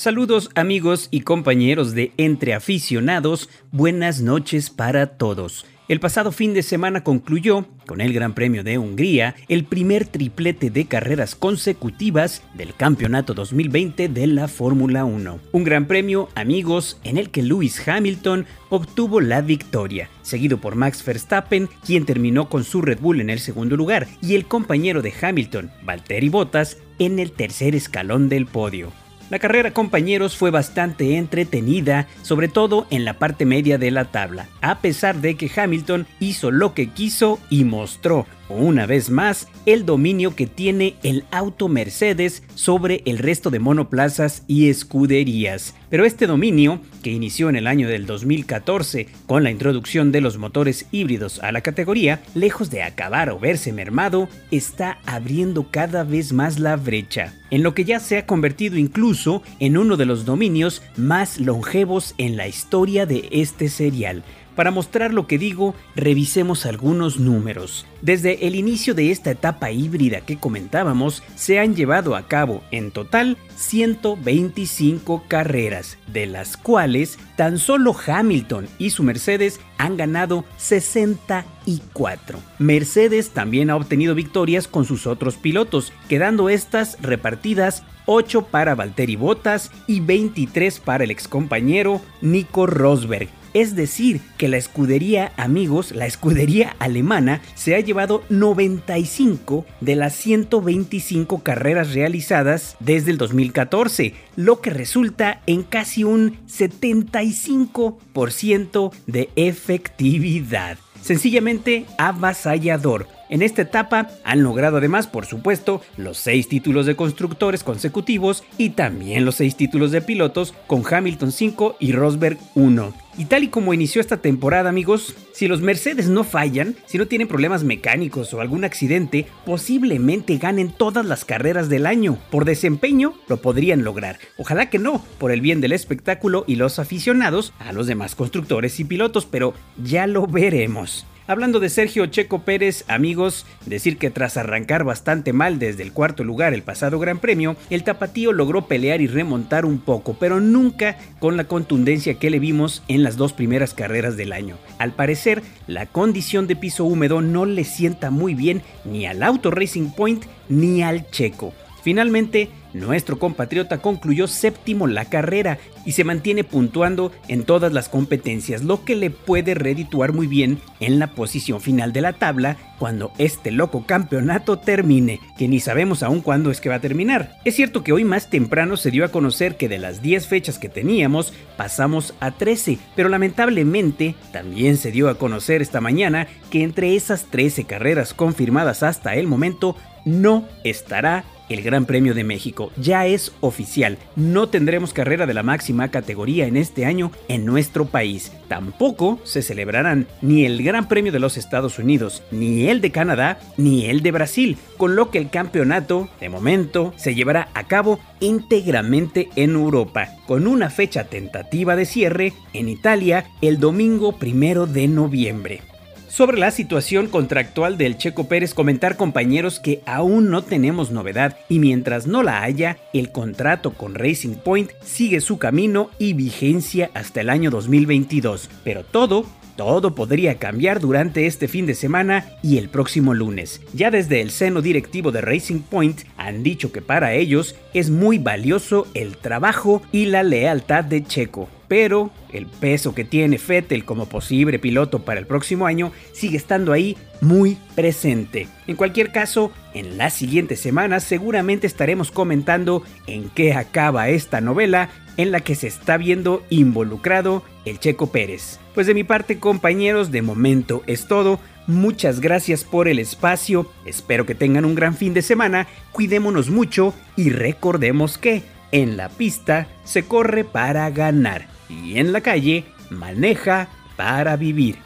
Saludos amigos y compañeros de Entre Aficionados, buenas noches para todos. El pasado fin de semana concluyó, con el Gran Premio de Hungría, el primer triplete de carreras consecutivas del Campeonato 2020 de la Fórmula 1. Un Gran Premio, amigos, en el que Lewis Hamilton obtuvo la victoria, seguido por Max Verstappen, quien terminó con su Red Bull en el segundo lugar, y el compañero de Hamilton, Valtteri Bottas, en el tercer escalón del podio. La carrera compañeros fue bastante entretenida, sobre todo en la parte media de la tabla, a pesar de que Hamilton hizo lo que quiso y mostró una vez más, el dominio que tiene el auto Mercedes sobre el resto de monoplazas y escuderías. Pero este dominio, que inició en el año del 2014 con la introducción de los motores híbridos a la categoría, lejos de acabar o verse mermado, está abriendo cada vez más la brecha, en lo que ya se ha convertido incluso en uno de los dominios más longevos en la historia de este serial. Para mostrar lo que digo, revisemos algunos números. Desde el inicio de esta etapa híbrida que comentábamos, se han llevado a cabo en total 125 carreras, de las cuales tan solo Hamilton y su Mercedes han ganado 64. Mercedes también ha obtenido victorias con sus otros pilotos, quedando estas repartidas 8 para Valtteri Bottas y 23 para el excompañero Nico Rosberg, es decir, que la escudería amigos, la escudería alemana, se ha llevado 95 de las 125 carreras realizadas desde el 2014, lo que resulta en casi un 75% de efectividad. Sencillamente avasallador. En esta etapa han logrado además, por supuesto, los seis títulos de constructores consecutivos y también los seis títulos de pilotos con Hamilton 5 y Rosberg 1. Y tal y como inició esta temporada, amigos, si los Mercedes no fallan, si no tienen problemas mecánicos o algún accidente, posiblemente ganen todas las carreras del año. Por desempeño, lo podrían lograr. Ojalá que no, por el bien del espectáculo y los aficionados a los demás constructores y pilotos, pero ya lo veremos. Hablando de Sergio Checo Pérez, amigos, decir que tras arrancar bastante mal desde el cuarto lugar el pasado Gran Premio, el tapatío logró pelear y remontar un poco, pero nunca con la contundencia que le vimos en las dos primeras carreras del año. Al parecer, la condición de piso húmedo no le sienta muy bien ni al Auto Racing Point ni al Checo. Finalmente, nuestro compatriota concluyó séptimo la carrera y se mantiene puntuando en todas las competencias, lo que le puede redituar muy bien en la posición final de la tabla cuando este loco campeonato termine, que ni sabemos aún cuándo es que va a terminar. Es cierto que hoy más temprano se dio a conocer que de las 10 fechas que teníamos pasamos a 13, pero lamentablemente también se dio a conocer esta mañana que entre esas 13 carreras confirmadas hasta el momento no estará el Gran Premio de México. Ya es oficial, no tendremos carrera de la máxima categoría en este año en nuestro país. Tampoco se celebrarán ni el Gran Premio de los Estados Unidos, ni el de Canadá, ni el de Brasil, con lo que el campeonato, de momento, se llevará a cabo íntegramente en Europa, con una fecha tentativa de cierre en Italia el domingo primero de noviembre. Sobre la situación contractual del Checo Pérez, comentar compañeros que aún no tenemos novedad y mientras no la haya, el contrato con Racing Point sigue su camino y vigencia hasta el año 2022. Pero todo todo podría cambiar durante este fin de semana y el próximo lunes. Ya desde el seno directivo de Racing Point han dicho que para ellos es muy valioso el trabajo y la lealtad de Checo pero el peso que tiene Fettel como posible piloto para el próximo año sigue estando ahí muy presente. En cualquier caso, en las siguientes semanas seguramente estaremos comentando en qué acaba esta novela en la que se está viendo involucrado el Checo Pérez. Pues de mi parte compañeros, de momento es todo. Muchas gracias por el espacio, espero que tengan un gran fin de semana, cuidémonos mucho y recordemos que en la pista se corre para ganar y en la calle maneja para vivir.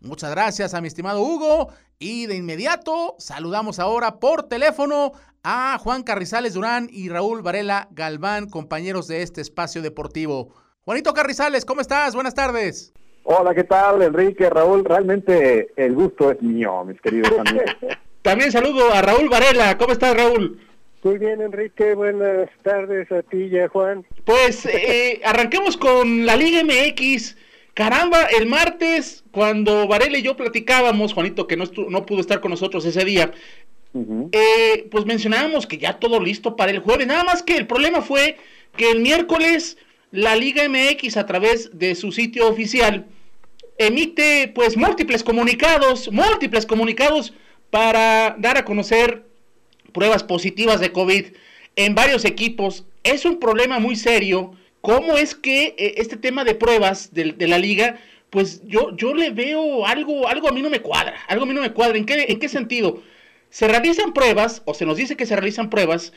Muchas gracias a mi estimado Hugo y de inmediato saludamos ahora por teléfono a Juan Carrizales Durán y Raúl Varela Galván, compañeros de este espacio deportivo. Juanito Carrizales, ¿cómo estás? Buenas tardes. Hola, ¿qué tal, Enrique, Raúl? Realmente el gusto es mío, mis queridos amigos. También saludo a Raúl Varela. ¿Cómo estás, Raúl? Muy bien, Enrique. Buenas tardes a ti y a Juan. Pues eh, arranquemos con la Liga MX. Caramba, el martes, cuando Varela y yo platicábamos, Juanito, que no, no pudo estar con nosotros ese día, eh, pues mencionábamos que ya todo listo para el jueves. Nada más que el problema fue que el miércoles la Liga MX a través de su sitio oficial emite pues múltiples comunicados, múltiples comunicados para dar a conocer pruebas positivas de COVID en varios equipos. Es un problema muy serio. ¿Cómo es que eh, este tema de pruebas de, la liga, pues yo, yo le veo algo, algo a mí no me cuadra, algo a mí no me cuadra. ¿En qué, ¿En qué sentido? Se realizan pruebas, o se nos dice que se realizan pruebas,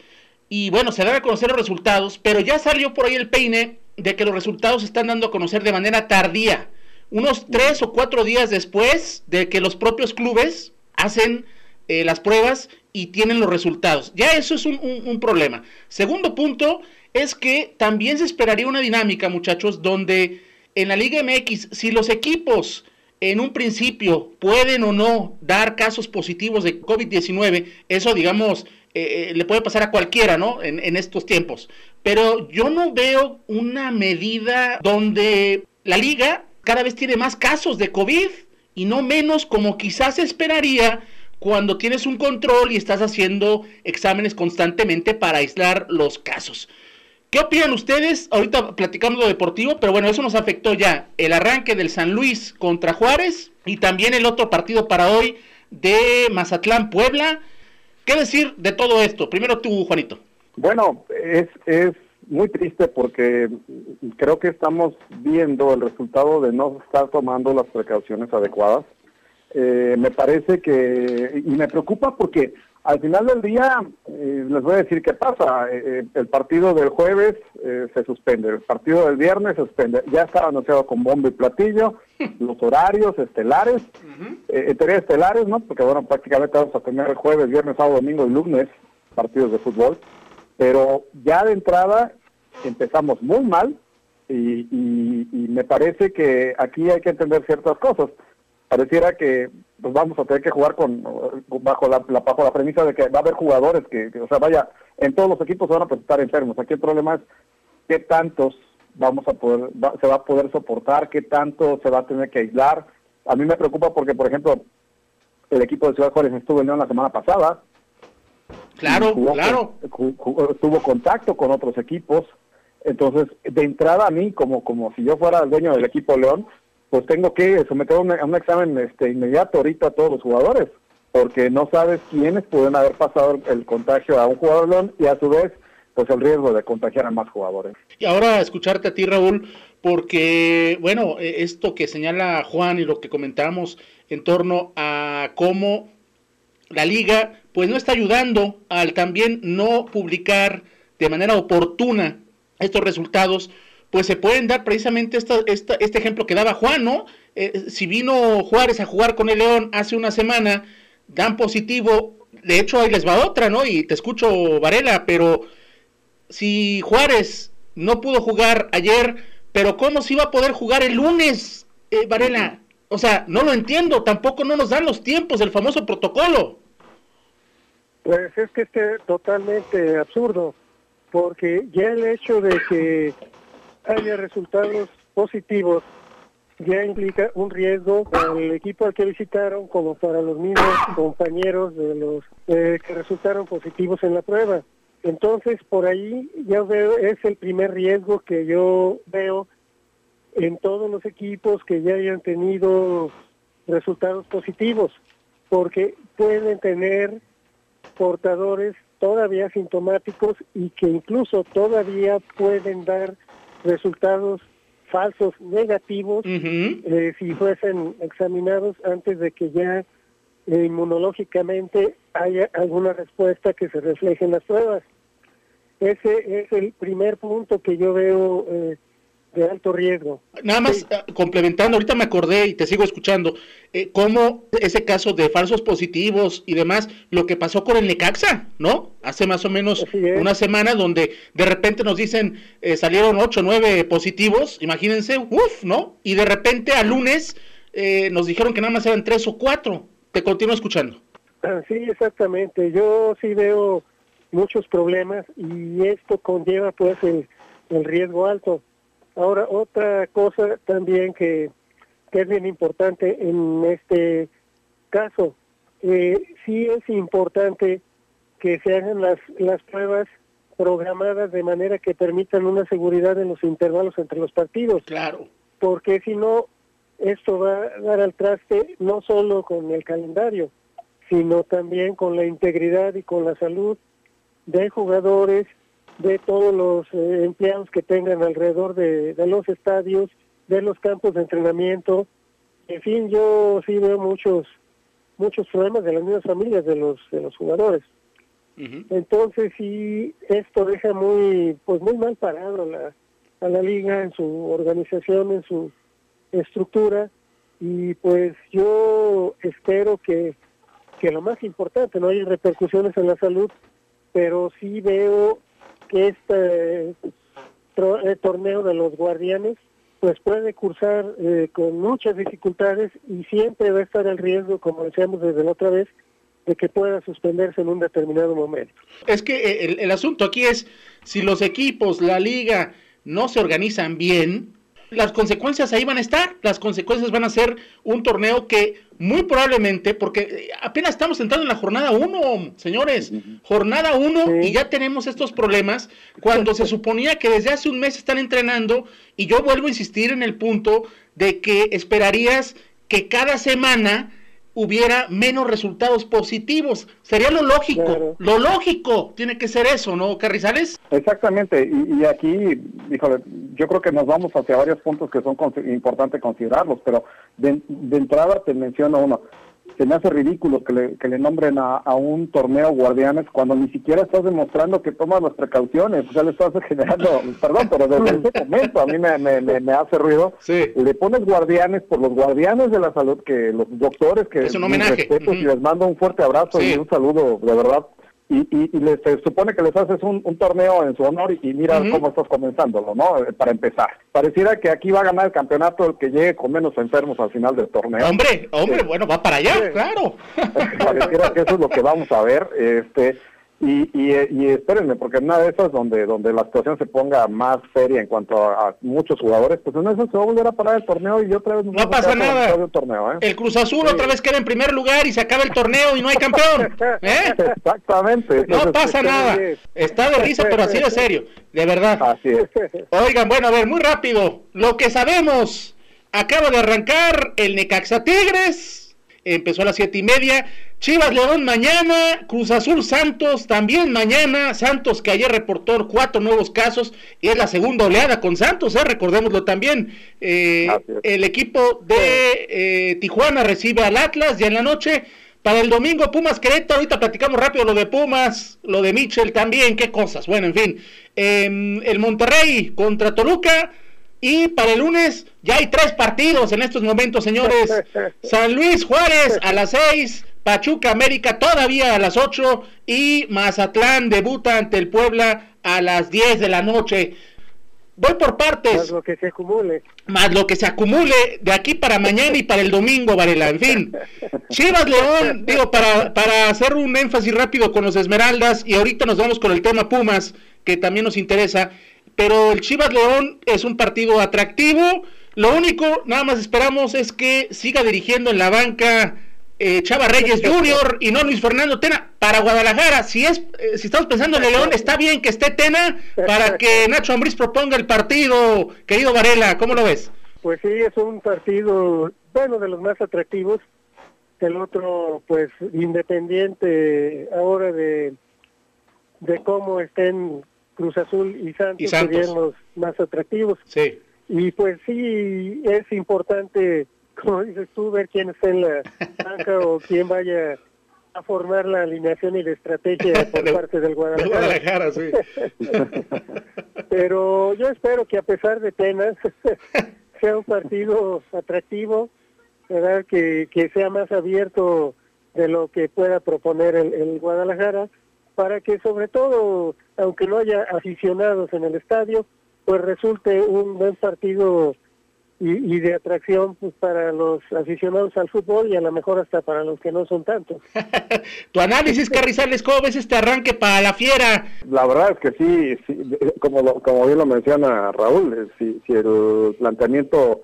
y bueno, se dan a conocer los resultados, pero ya salió por ahí el peine de que los resultados se están dando a conocer de manera tardía unos tres o cuatro días después de que los propios clubes hacen eh, las pruebas y tienen los resultados. Ya eso es un, problema. Segundo punto es que también se esperaría una dinámica, muchachos, donde en la Liga MX, si los equipos en un principio pueden o no dar casos positivos de COVID-19, eso digamos eh, eh, le puede pasar a cualquiera, ¿no? En, en, estos tiempos. Pero yo no veo una medida donde la liga cada vez tiene más casos de COVID y no menos como quizás esperaría cuando tienes un control y estás haciendo exámenes constantemente para aislar los casos. ¿Qué opinan ustedes? Ahorita platicamos lo deportivo, pero bueno, eso nos afectó ya el arranque del San Luis contra Juárez y también el otro partido para hoy de Mazatlán Puebla. ¿Qué decir de todo esto? Primero tú, Juanito. Bueno, es, es muy triste porque creo que estamos viendo el resultado de no estar tomando las precauciones adecuadas. Eh, me parece que, y me preocupa porque al final del día, eh, les voy a decir qué pasa. Eh, el partido del jueves se suspende, el partido del viernes se suspende. Ya estaba anunciado con bombo y platillo, los horarios estelares, uh estelares, ¿no? Porque bueno, prácticamente vamos a tener el jueves, viernes, sábado, domingo y lunes partidos de fútbol. Pero ya de entrada empezamos muy mal y, me parece que aquí hay que entender ciertas cosas. Pareciera que pues vamos a tener que jugar con bajo la, bajo la premisa de que va a haber jugadores que, o sea, vaya, en todos los equipos van a presentar enfermos. Aquí el problema es qué tantos vamos a poder, se va a poder soportar, qué tanto se va a tener que aislar. A mí me preocupa porque, por ejemplo, el equipo de Ciudad Juárez estuvo en León la semana pasada. Claro, claro. tuvo contacto con otros equipos. Entonces, de entrada a mí, como, como si yo fuera el dueño del equipo León, pues tengo que someter a un, examen este, inmediato ahorita a todos los jugadores, porque no sabes quiénes pueden haber pasado el, contagio a un jugador León y a su vez, pues el riesgo de contagiar a más jugadores. Y ahora escucharte a ti, Raúl, porque, bueno, e, esto que señala Juan y lo que comentamos en torno a cómo la liga, pues no está ayudando al también no publicar de manera oportuna estos resultados, pues se pueden dar precisamente esta, este ejemplo que daba Juan, ¿no? Eh, si vino Juárez a jugar con el León hace una semana, dan positivo, de hecho ahí les va otra, ¿no? Y te escucho, Varela, pero si Juárez no pudo jugar ayer, pero ¿cómo se iba a poder jugar el lunes, eh, Varela? O sea, no lo entiendo, tampoco no nos dan los tiempos del famoso protocolo. Pues es que este totalmente absurdo porque ya el hecho de que haya resultados positivos ya implica un riesgo para el equipo al que visitaron como para los mismos compañeros de los eh, que resultaron positivos en la prueba. Entonces, por ahí ya veo, es el primer riesgo que yo veo en todos los equipos que ya hayan tenido resultados positivos, porque pueden tener portadores todavía sintomáticos y que incluso todavía pueden dar resultados falsos negativos eh, si fuesen examinados antes de que ya eh, inmunológicamente haya alguna respuesta que se refleje en las pruebas. Ese es el primer punto que yo veo eh, de alto riesgo. Nada más ah, complementando, ahorita me acordé y te sigo escuchando, eh, cómo ese caso de falsos positivos y demás, lo que pasó con el Necaxa, ¿no? Hace más o menos una semana donde de repente nos dicen eh, salieron ocho o 9 positivos, imagínense, uff, ¿no? Y de repente al lunes eh, nos dijeron que nada más eran tres o cuatro. Te continúo escuchando. Ah, sí, exactamente. Yo sí veo muchos problemas y esto conlleva pues el riesgo alto Ahora, otra cosa también que, es bien importante en este caso, eh, sí es importante que se hagan las, las pruebas programadas de manera que permitan una seguridad en los intervalos entre los partidos. Claro. Porque si no, esto va a dar al traste no solo con el calendario, sino también con la integridad y con la salud de jugadores de todos los eh, empleados que tengan alrededor de, los estadios, de los campos de entrenamiento. En fin, yo sí veo muchos muchos problemas de las mismas familias de los de los jugadores. Entonces sí, esto deja muy pues muy mal parado a la, a la liga en su organización, en su estructura y pues yo espero que, que lo más importante, no hay repercusiones en la salud, pero sí veo que este eh, torneo de los guardianes pues puede cursar eh, con muchas dificultades y siempre va a estar el riesgo, como decíamos desde la otra vez, de que pueda suspenderse en un determinado momento. Es que eh, el, el asunto aquí es, si los equipos, la liga, no se organizan bien, las consecuencias ahí van a estar. Las consecuencias van a ser un torneo que muy probablemente, porque apenas estamos entrando en la jornada 1, señores, jornada 1 y ya tenemos estos problemas cuando se suponía que desde hace un mes están entrenando y yo vuelvo a insistir en el punto de que esperarías que cada semana hubiera menos resultados positivos. Sería lo lógico, lo lógico tiene que ser eso, ¿no, Carrizales? Exactamente, y, aquí, híjole, yo creo que nos vamos hacia varios puntos que son importantes considerarlos, pero de, de entrada te menciono uno, se me hace ridículo que le, que le nombren a, un torneo guardianes cuando ni siquiera estás demostrando que tomas las precauciones, o sea, le estás generando, perdón, pero desde ese momento a mí me, me, hace ruido. Le pones guardianes por los guardianes de la salud, que los doctores, que es un homenaje. y les mando un fuerte abrazo y un saludo, de verdad, y, y, les, se supone que les haces un, torneo en su honor y, mira cómo estás comenzándolo, ¿no? Eh, para empezar. Pareciera que aquí va a ganar el campeonato el que llegue con menos enfermos al final del torneo. Hombre, hombre, bueno, va para allá, claro. Pareciera que eso es lo que vamos a ver. Este, y, y, y, espérenme, porque nada de esas donde donde la situación se ponga más seria en cuanto a, muchos jugadores, pues en eso se va a volver a parar el torneo y otra vez no pasa nada. El, torneo, ¿eh? el Cruz Azul otra vez queda en primer lugar y se acaba el torneo y no hay campeón. ¿eh? Exactamente. No pasa nada. Está de risa, pero así de serio, de verdad. Así es. Oigan, bueno, a ver, muy rápido. Lo que sabemos, acaba de arrancar el Necaxa Tigres, empezó a las siete y media Chivas León mañana, Cruz Azul Santos también mañana, Santos que ayer reportó cuatro nuevos casos y es la segunda oleada con Santos, ¿eh? recordémoslo también. Eh, el equipo de eh, Tijuana recibe al Atlas ya en la noche. Para el domingo Pumas Querétaro, ahorita platicamos rápido lo de Pumas, lo de Mitchell también, qué cosas. Bueno, en fin, em, el Monterrey contra Toluca. Y para el lunes ya hay tres partidos en estos momentos, señores. San Luis Juárez a las seis, Pachuca América todavía a las 8 y Mazatlán debuta ante el Puebla a las 10 de la noche. Voy por partes. Más lo que se acumule. Más lo que se acumule de aquí para mañana y para el domingo, Varela. En fin. Chivas León, digo, para, para hacer un énfasis rápido con los Esmeraldas y ahorita nos vamos con el tema Pumas, que también nos interesa. Pero el Chivas León es un partido atractivo. Lo único, nada más esperamos, es que siga dirigiendo en la banca eh, Chava Reyes Junior y no Luis Fernando Tena para Guadalajara. Si es, eh, si estamos pensando en León, está bien que esté Tena para que Nacho Ambriz proponga el partido, querido Varela. ¿Cómo lo ves? Pues sí, es un partido, bueno, de los más atractivos. El otro, pues, independiente ahora de, de cómo estén Cruz Azul y Santos, serían los más atractivos. Sí. Y pues sí, es importante como dices tú, ver quién está en la banca o quién vaya a formar la alineación y la estrategia por parte del Guadalajara. sí. Pero yo espero que a pesar de penas sea un partido atractivo, ¿verdad? Que, que sea más abierto de lo que pueda proponer el, el Guadalajara, para que sobre todo, aunque no haya aficionados en el estadio, pues resulte un buen partido y, de atracción pues, para los aficionados al fútbol y a lo mejor hasta para los que no son tantos. tu análisis, Carrizales, ¿cómo ves este arranque para la fiera? La verdad es que sí, como, como bien lo menciona Raúl, si, si el planteamiento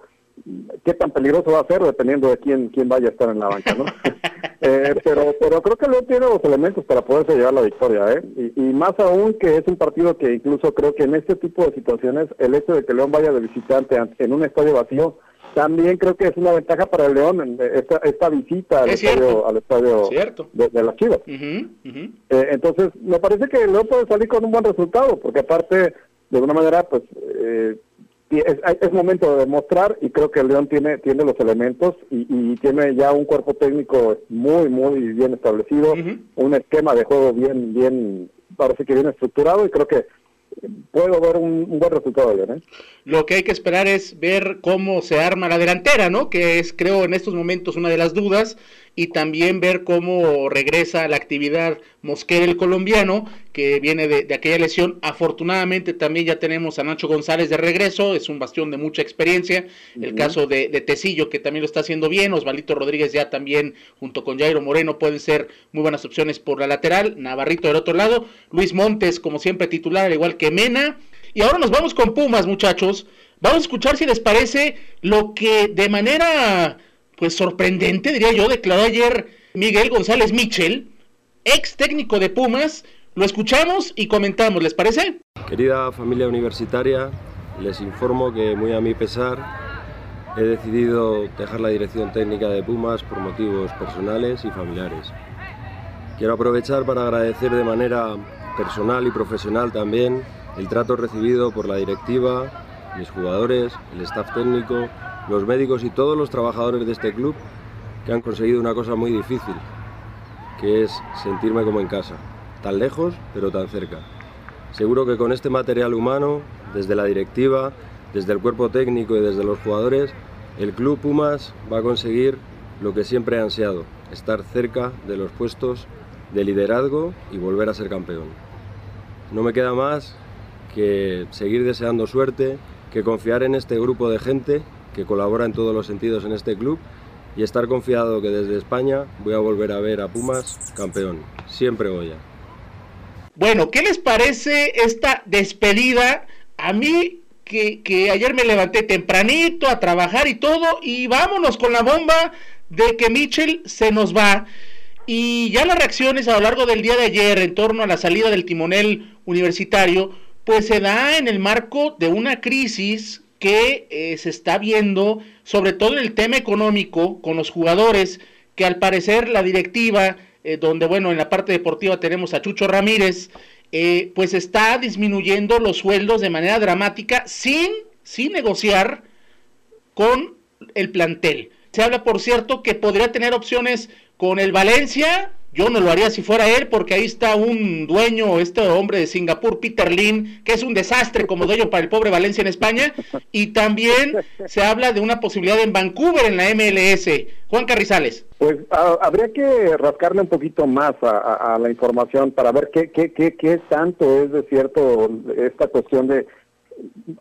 qué tan peligroso va a ser dependiendo de quién quién vaya a estar en la banca, ¿no? eh, pero pero creo que León tiene los elementos para poderse llevar la victoria, ¿eh? Y, y, más aún que es un partido que incluso creo que en este tipo de situaciones el hecho de que León vaya de visitante en un estadio vacío también creo que es una ventaja para el León esta, esta visita al estadio, al estadio de, de, las Chivas. Eh, entonces, me parece que el León puede salir con un buen resultado, porque aparte, de alguna manera, pues eh, es, es, momento de demostrar y creo que el León tiene tiene los elementos y, tiene ya un cuerpo técnico muy muy bien establecido, un esquema de juego bien bien parece que bien estructurado y creo que puedo ver un, buen resultado de ¿eh? Lo que hay que esperar es ver cómo se arma la delantera, ¿no? Que es, creo, en estos momentos una de las dudas, y también ver cómo regresa la actividad Mosquera el colombiano, que viene de, aquella lesión. Afortunadamente también ya tenemos a Nacho González de regreso, es un bastión de mucha experiencia. El caso de, de, Tecillo, que también lo está haciendo bien, Osvalito Rodríguez ya también, junto con Jairo Moreno, pueden ser muy buenas opciones por la lateral. Navarrito del otro lado, Luis Montes, como siempre, titular, al igual que Mena. Y ahora nos vamos con Pumas, muchachos. Vamos a escuchar si les parece lo que de manera pues sorprendente, diría yo, declaró ayer Miguel González Michel, ex técnico de Pumas. Lo escuchamos y comentamos, ¿les parece? Querida familia universitaria, les informo que muy a mi pesar he decidido dejar la dirección técnica de Pumas por motivos personales y familiares. Quiero aprovechar para agradecer de manera personal y profesional también el trato recibido por la directiva, mis jugadores, el staff técnico los médicos y todos los trabajadores de este club que han conseguido una cosa muy difícil, que es sentirme como en casa, tan lejos pero tan cerca. Seguro que con este material humano, desde la directiva, desde el cuerpo técnico y desde los jugadores, el club Pumas va a conseguir lo que siempre ha ansiado, estar cerca de los puestos de liderazgo y volver a ser campeón. No me queda más que seguir deseando suerte, que confiar en este grupo de gente que colabora en todos los sentidos en este club y estar confiado que desde España voy a volver a ver a Pumas campeón. Siempre Goya. Bueno, ¿qué les parece esta despedida? A mí que, que, ayer me levanté tempranito a trabajar y todo, y vámonos con la bomba de que Mitchell se nos va. Y ya las reacciones a lo largo del día de ayer en torno a la salida del timonel universitario, pues se da en el marco de una crisis que eh, se está viendo, sobre todo el tema económico, con los jugadores, que al parecer la directiva eh, donde, bueno, en la parte deportiva tenemos a Chucho Ramírez, eh, pues está disminuyendo los sueldos de manera dramática sin, sin negociar con el plantel. Se habla, por cierto, que podría tener opciones con el Valencia yo no lo haría si fuera él, porque ahí está un dueño, este hombre de Singapur, Peter Lin, que es un desastre como dueño para el pobre Valencia en España. Y también se habla de una posibilidad en Vancouver, en la MLS. Juan Carrizales. Pues habría que rascarle un poquito más a, la información para ver qué, qué, qué, qué tanto es de cierto esta cuestión de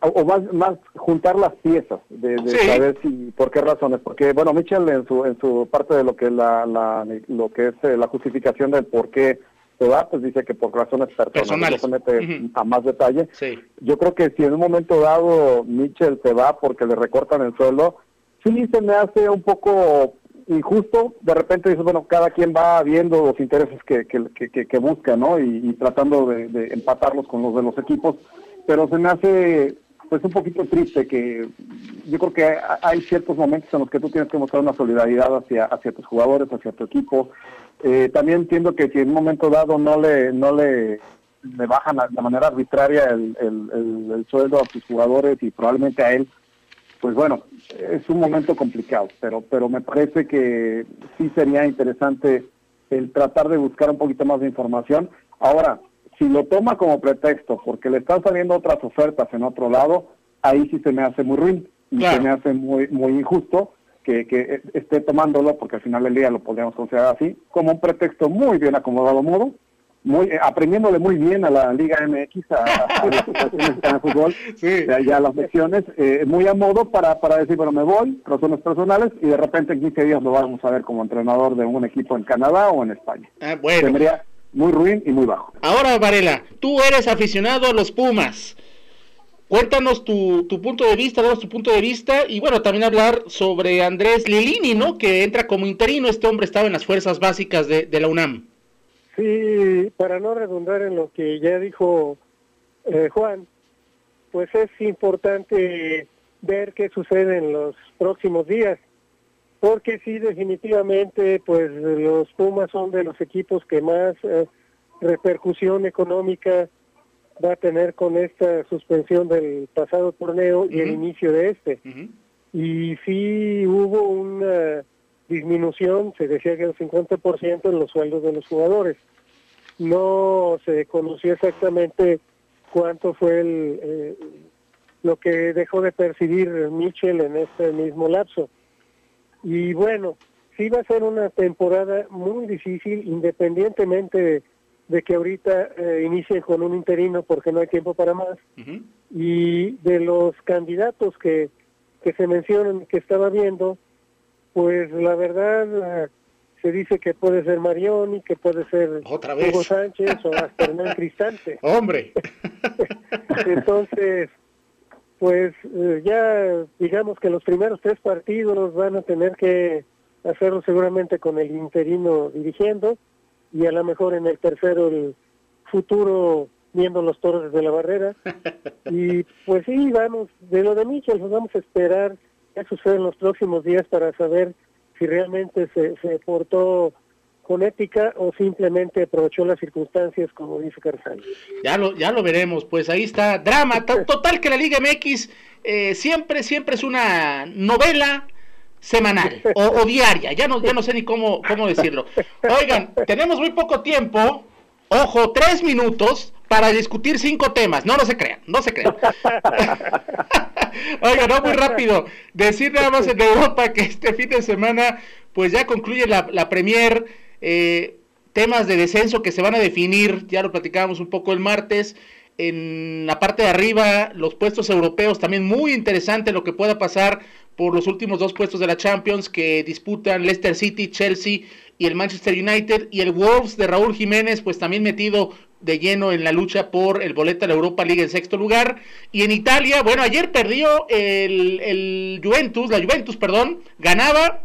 o más, más juntar las piezas de, saber si por qué razones porque bueno Mitchell en su en su parte de lo que la, la lo que es eh, la justificación del por qué se va pues dice que por razones personales, no se mete a más detalle. Yo creo que si en un momento dado Mitchell se va porque le recortan el sueldo sí se me hace un poco injusto. De repente dice bueno cada quien va viendo los intereses que que, que, que busca no y, tratando de, de empatarlos con los de los equipos pero se me hace pues un poquito triste que yo creo que hay ciertos momentos en los que tú tienes que mostrar una solidaridad hacia hacia tus jugadores, hacia tu equipo. Eh, también entiendo que si en un momento dado no le no le, le bajan de manera arbitraria el, el, el, sueldo a tus jugadores y probablemente a él, pues bueno, es un momento complicado, pero pero me parece que sí sería interesante el tratar de buscar un poquito más de información. Ahora, si lo toma como pretexto porque le están saliendo otras ofertas en otro lado, ahí sí se me hace muy ruin y se me hace muy muy injusto que, que esté tomándolo, porque al final del día lo podríamos considerar así, como un pretexto muy bien acomodado modo, muy eh, aprendiéndole muy bien a la Liga MX, a, a de fútbol, ya las lecciones, eh, muy a modo para, para decir, bueno, me voy, razones personales, y de repente en 15 días lo vamos a ver como entrenador de un equipo en Canadá o en España. Ah, bueno. Tendría, muy ruin y muy bajo. Ahora, Varela, tú eres aficionado a los Pumas. Cuéntanos tu, tu punto de vista, danos tu punto de vista y bueno, también hablar sobre Andrés Lilini, ¿no? Que entra como interino, este hombre estaba en las fuerzas básicas de, de la UNAM. Sí, para no redundar en lo que ya dijo eh, Juan, pues es importante ver qué sucede en los próximos días porque sí definitivamente pues los Pumas son de los equipos que más eh, repercusión económica va a tener con esta suspensión del pasado torneo y el inicio de este. Y sí hubo una disminución, se decía que el 50% en los sueldos de los jugadores. No se conoció exactamente cuánto fue el, eh, lo que dejó de percibir Mitchell en este mismo lapso y bueno, sí va a ser una temporada muy difícil, independientemente de, que ahorita eh, inicien con un interino porque no hay tiempo para más. Y de los candidatos que, que se mencionan, que estaba viendo, pues la verdad eh, se dice que puede ser Marioni, que puede ser Hugo Sánchez o hasta Hernán Cristante. ¡Hombre! Entonces, pues eh, ya digamos que los primeros tres partidos van a tener que hacerlo seguramente con el interino dirigiendo y a lo mejor en el tercero el futuro viendo los toros desde la barrera. Y pues sí, vamos, de lo de Michel, pues vamos a esperar qué sucede en los próximos días para saber si realmente se, se portó con ética o simplemente aprovechó las circunstancias como dice Carzal. Ya lo, ya lo veremos, pues ahí está, drama, total que la Liga MX eh, siempre, siempre es una novela semanal o, diaria, ya no, ya no sé ni cómo, cómo decirlo. Oigan, tenemos muy poco tiempo, ojo, tres minutos para discutir cinco temas, no, no se crean, no se crean. Oigan, no muy rápido, decir nada más en Europa que este fin de semana pues ya concluye la, la Premier eh, temas de descenso que se van a definir, ya lo platicábamos un poco el martes, en la parte de arriba, los puestos europeos, también muy interesante lo que pueda pasar por los últimos dos puestos de la Champions que disputan Leicester City, Chelsea y el Manchester United y el Wolves de Raúl Jiménez, pues también metido de lleno en la lucha por el boleto a la Europa League en sexto lugar. Y en Italia, bueno, ayer perdió el, el Juventus, la Juventus, perdón, ganaba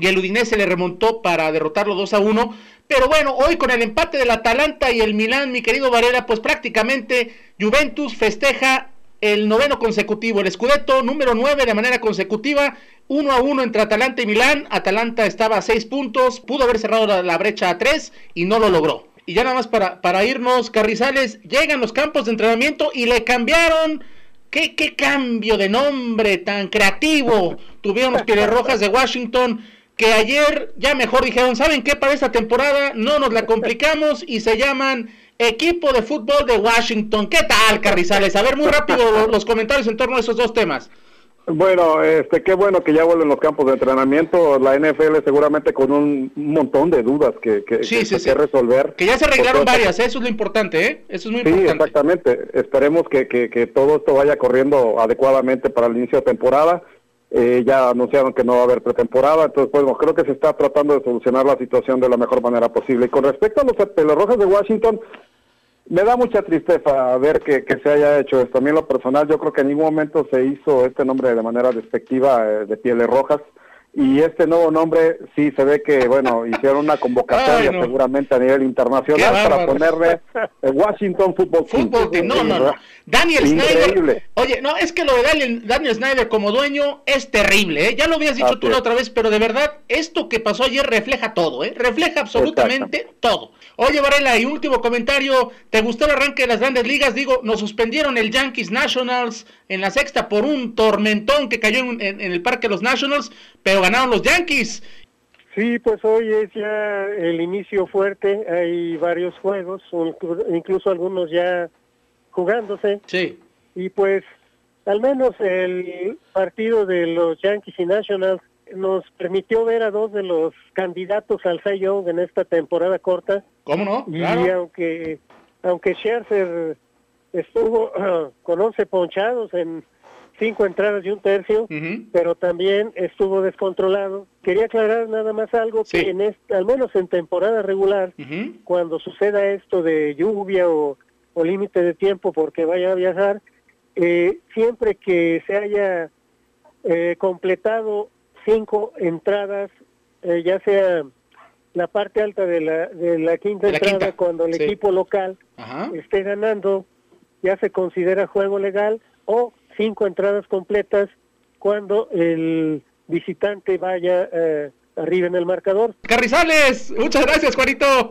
y el Udinese le remontó para derrotarlo 2 a 1. Pero bueno, hoy con el empate del Atalanta y el Milán, mi querido Varela, pues prácticamente Juventus festeja el noveno consecutivo, el Scudetto número 9 de manera consecutiva, 1 a 1 entre Atalanta y Milán. Atalanta estaba a 6 puntos, pudo haber cerrado la, la, brecha a 3 y no lo logró. Y ya nada más para, para irnos, Carrizales, llegan los campos de entrenamiento y le cambiaron. ¿Qué, qué cambio de nombre tan creativo tuvieron los Rojas de Washington? Que ayer ya mejor dijeron, ¿saben qué? Para esta temporada no nos la complicamos y se llaman Equipo de Fútbol de Washington. ¿Qué tal, Carrizales? A ver, muy rápido los comentarios en torno a esos dos temas. Bueno, este, qué bueno que ya vuelven los campos de entrenamiento. La NFL seguramente con un montón de dudas que, que, sí, que, sí, que sí. resolver. Que ya se arreglaron varias, ¿eh? eso es lo importante, ¿eh? Eso es muy sí, importante. exactamente. Esperemos que, que, que todo esto vaya corriendo adecuadamente para el inicio de temporada. Eh, ya anunciaron que no va a haber pretemporada, entonces pues creo que se está tratando de solucionar la situación de la mejor manera posible. Y con respecto a los Rojas de Washington, me da mucha tristeza ver que, que, se haya hecho esto. A mí en lo personal yo creo que en ningún momento se hizo este nombre de manera despectiva eh, de Pieles Rojas. Y este nuevo nombre sí se ve que, bueno, hicieron una convocatoria Ay, no. seguramente a nivel internacional para ponerle el Washington Football Team. Team, no, no, no. Daniel Increíble. Snyder. Oye, no, es que lo de Daniel, Daniel Snyder como dueño es terrible, ¿eh? Ya lo habías dicho tú la otra vez, pero de verdad, esto que pasó ayer refleja todo, ¿eh? Refleja absolutamente todo. Oye, Varela, y último comentario, ¿te gustó el arranque de las grandes ligas? Digo, nos suspendieron el Yankees Nationals en la sexta por un tormentón que cayó en, en- en el Parque de los Nationals, pero ganaron los Yankees. Sí, pues hoy es ya el inicio fuerte, hay varios juegos, inclu- incluso algunos ya jugándose, Sí. y pues al menos el partido de los Yankees y Nationals nos permitió ver a dos de los candidatos al Cy Young en esta temporada corta, ¿Cómo no? y aunque aunque Scherzer estuvo con 11 ponchados en cinco entradas y un tercio, pero también estuvo descontrolado. Quería aclarar nada más algo Sí. que en este, al menos en temporada regular, cuando suceda esto de lluvia o, o límite de tiempo porque vaya a viajar, eh, siempre que se haya eh, completado cinco entradas, eh, ya sea la parte alta de la, de la quinta De la entrada, quinta, cuando el sí. equipo local Ajá. esté ganando, ya se considera juego legal, o cinco entradas completas cuando el visitante vaya eh, arriba en el marcador. Carrizales, muchas gracias, Juanito.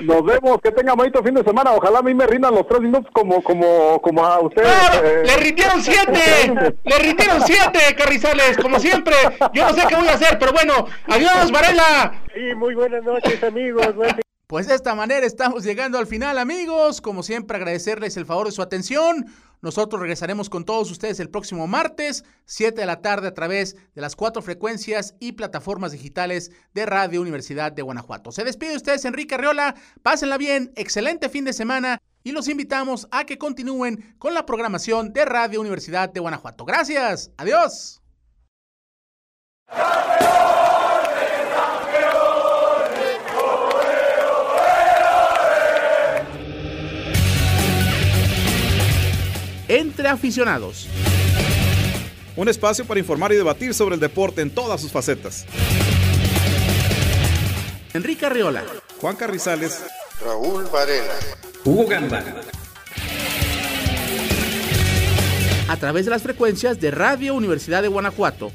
Nos vemos, que tenga bonito fin de semana. Ojalá a mí me rindan los tres minutos como como como a ustedes. ¡Claro! eh. ¡Le rindieron siete! ¡Le rindieron siete, Carrizales! Como siempre, yo no sé qué voy a hacer, pero bueno, adiós, Varela. Sí, muy buenas noches amigos. Buen Pues de esta manera estamos llegando al final, amigos. Como siempre, agradecerles el favor de su atención. Nosotros regresaremos con todos ustedes el próximo martes, 7 de la tarde, a través de las cuatro frecuencias y plataformas digitales de Radio Universidad de Guanajuato. Se despide de ustedes, Enrique Arriola. Pásenla bien, excelente fin de semana y los invitamos a que continúen con la programación de Radio Universidad de Guanajuato. Gracias, adiós. Entre aficionados. Un espacio para informar y debatir sobre el deporte en todas sus facetas. Enrique Arriola. Juan Carrizales. Raúl Varela. Hugo Gamba. a través de las frecuencias de Radio Universidad de Guanajuato